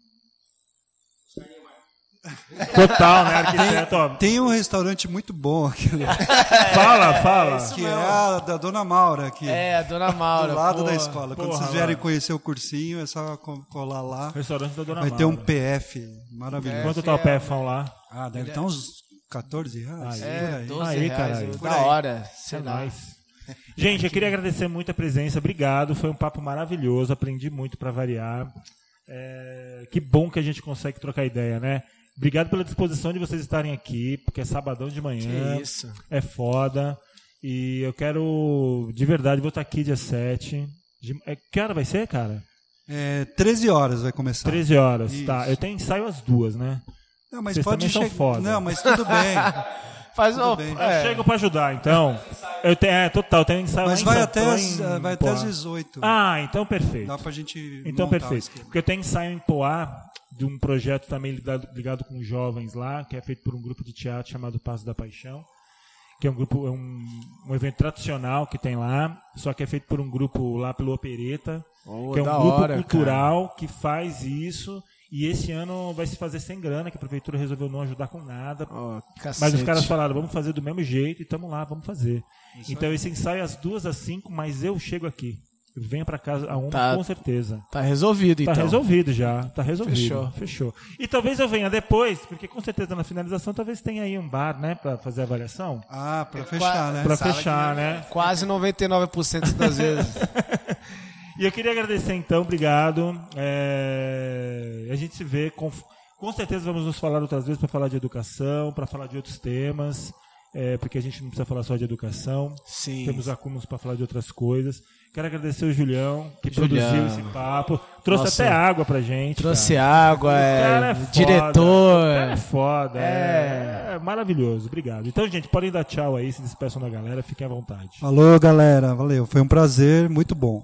Total, né, arquiteto? Ó, Tem um restaurante muito bom aqui, fala, fala. que é a da Dona Maura aqui. É, a dona Maura. do lado pô. da escola. Quando porra, vocês vierem conhecer o cursinho, é só co- colar lá. Restaurante da Dona Vai ter um Maura. PF maravilhoso. Quanto tá o PFão lá? Ah, deve estar uns 14 reais. Aí. por É, aí. 12 Aí, reais. caralho. Da hora. Sei É lá. nóis. Gente, eu queria agradecer muito a presença. Obrigado. Foi um papo maravilhoso. Aprendi muito para variar. É, que bom que a gente consegue trocar ideia, né? Obrigado pela disposição de vocês estarem aqui, porque é sabadão de manhã. Que isso. É foda. E eu quero, de verdade, vou estar aqui dia 7. De, é, que hora vai ser, cara? É, 13 horas vai começar. 13 horas, Isso. tá. Eu tenho ensaio às duas, né? Não, mas Vocês pode chegar. foda. Não, mas tudo bem. Faz Tudo o. bem. Eu É. chego pra ajudar, então. Eu tenho, é, total, eu tenho ensaio Mas em vai até, as, em eh, vai até às 18. Ah, então perfeito. Dá pra gente. Então, perfeito. Porque eu tenho ensaio em Poá, de um projeto também ligado, ligado com jovens lá, que é feito por um grupo de teatro chamado Passo da Paixão, que é um grupo, é um, um evento tradicional que tem lá, só que é feito por um grupo lá pelo Opereta, Oh, que é um grupo hora, cultural que faz isso. E esse ano vai se fazer sem grana, que a prefeitura resolveu não ajudar com nada. Ó, Mas os caras falaram, vamos fazer do mesmo jeito e estamos lá, vamos fazer. então esse ensaio é às duas às cinco, mas eu chego aqui. Venha pra casa a uma Tá. com certeza. Tá resolvido, Tá então. resolvido já, tá resolvido. Fechou. Fechou. E talvez eu venha depois, porque com certeza na finalização talvez tenha aí um bar, né, pra fazer a avaliação. Ah, pra fechar, né? Pra Sala de fechar, né? Quase 99% das vezes. E eu queria agradecer então, obrigado. É, A gente se vê com, com certeza vamos nos falar outras vezes para falar de educação, para falar de outros temas, é, porque a gente não precisa falar só de educação. Sim. Temos acúmulos para falar de outras coisas. Quero agradecer o Julião, que Julião. produziu esse papo. Trouxe Nossa. até água pra gente. Trouxe cara. água, O cara é, é foda. diretor. O cara é foda. É. É. é maravilhoso. Obrigado. Então, gente, podem dar tchau aí, se despeçam da galera, fiquem à vontade. Falou, galera. Valeu. Foi um prazer. Muito bom.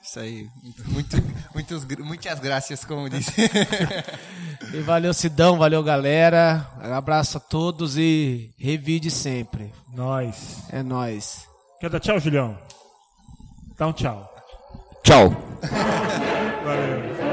Isso aí. Muito, muitos, muitas graças, como disse. E valeu, Sidão, valeu, galera. Abraço a todos e revide sempre. Nós. É nóis. Quer dar tchau, Julião? Então, tchau. Tchau. Valeu.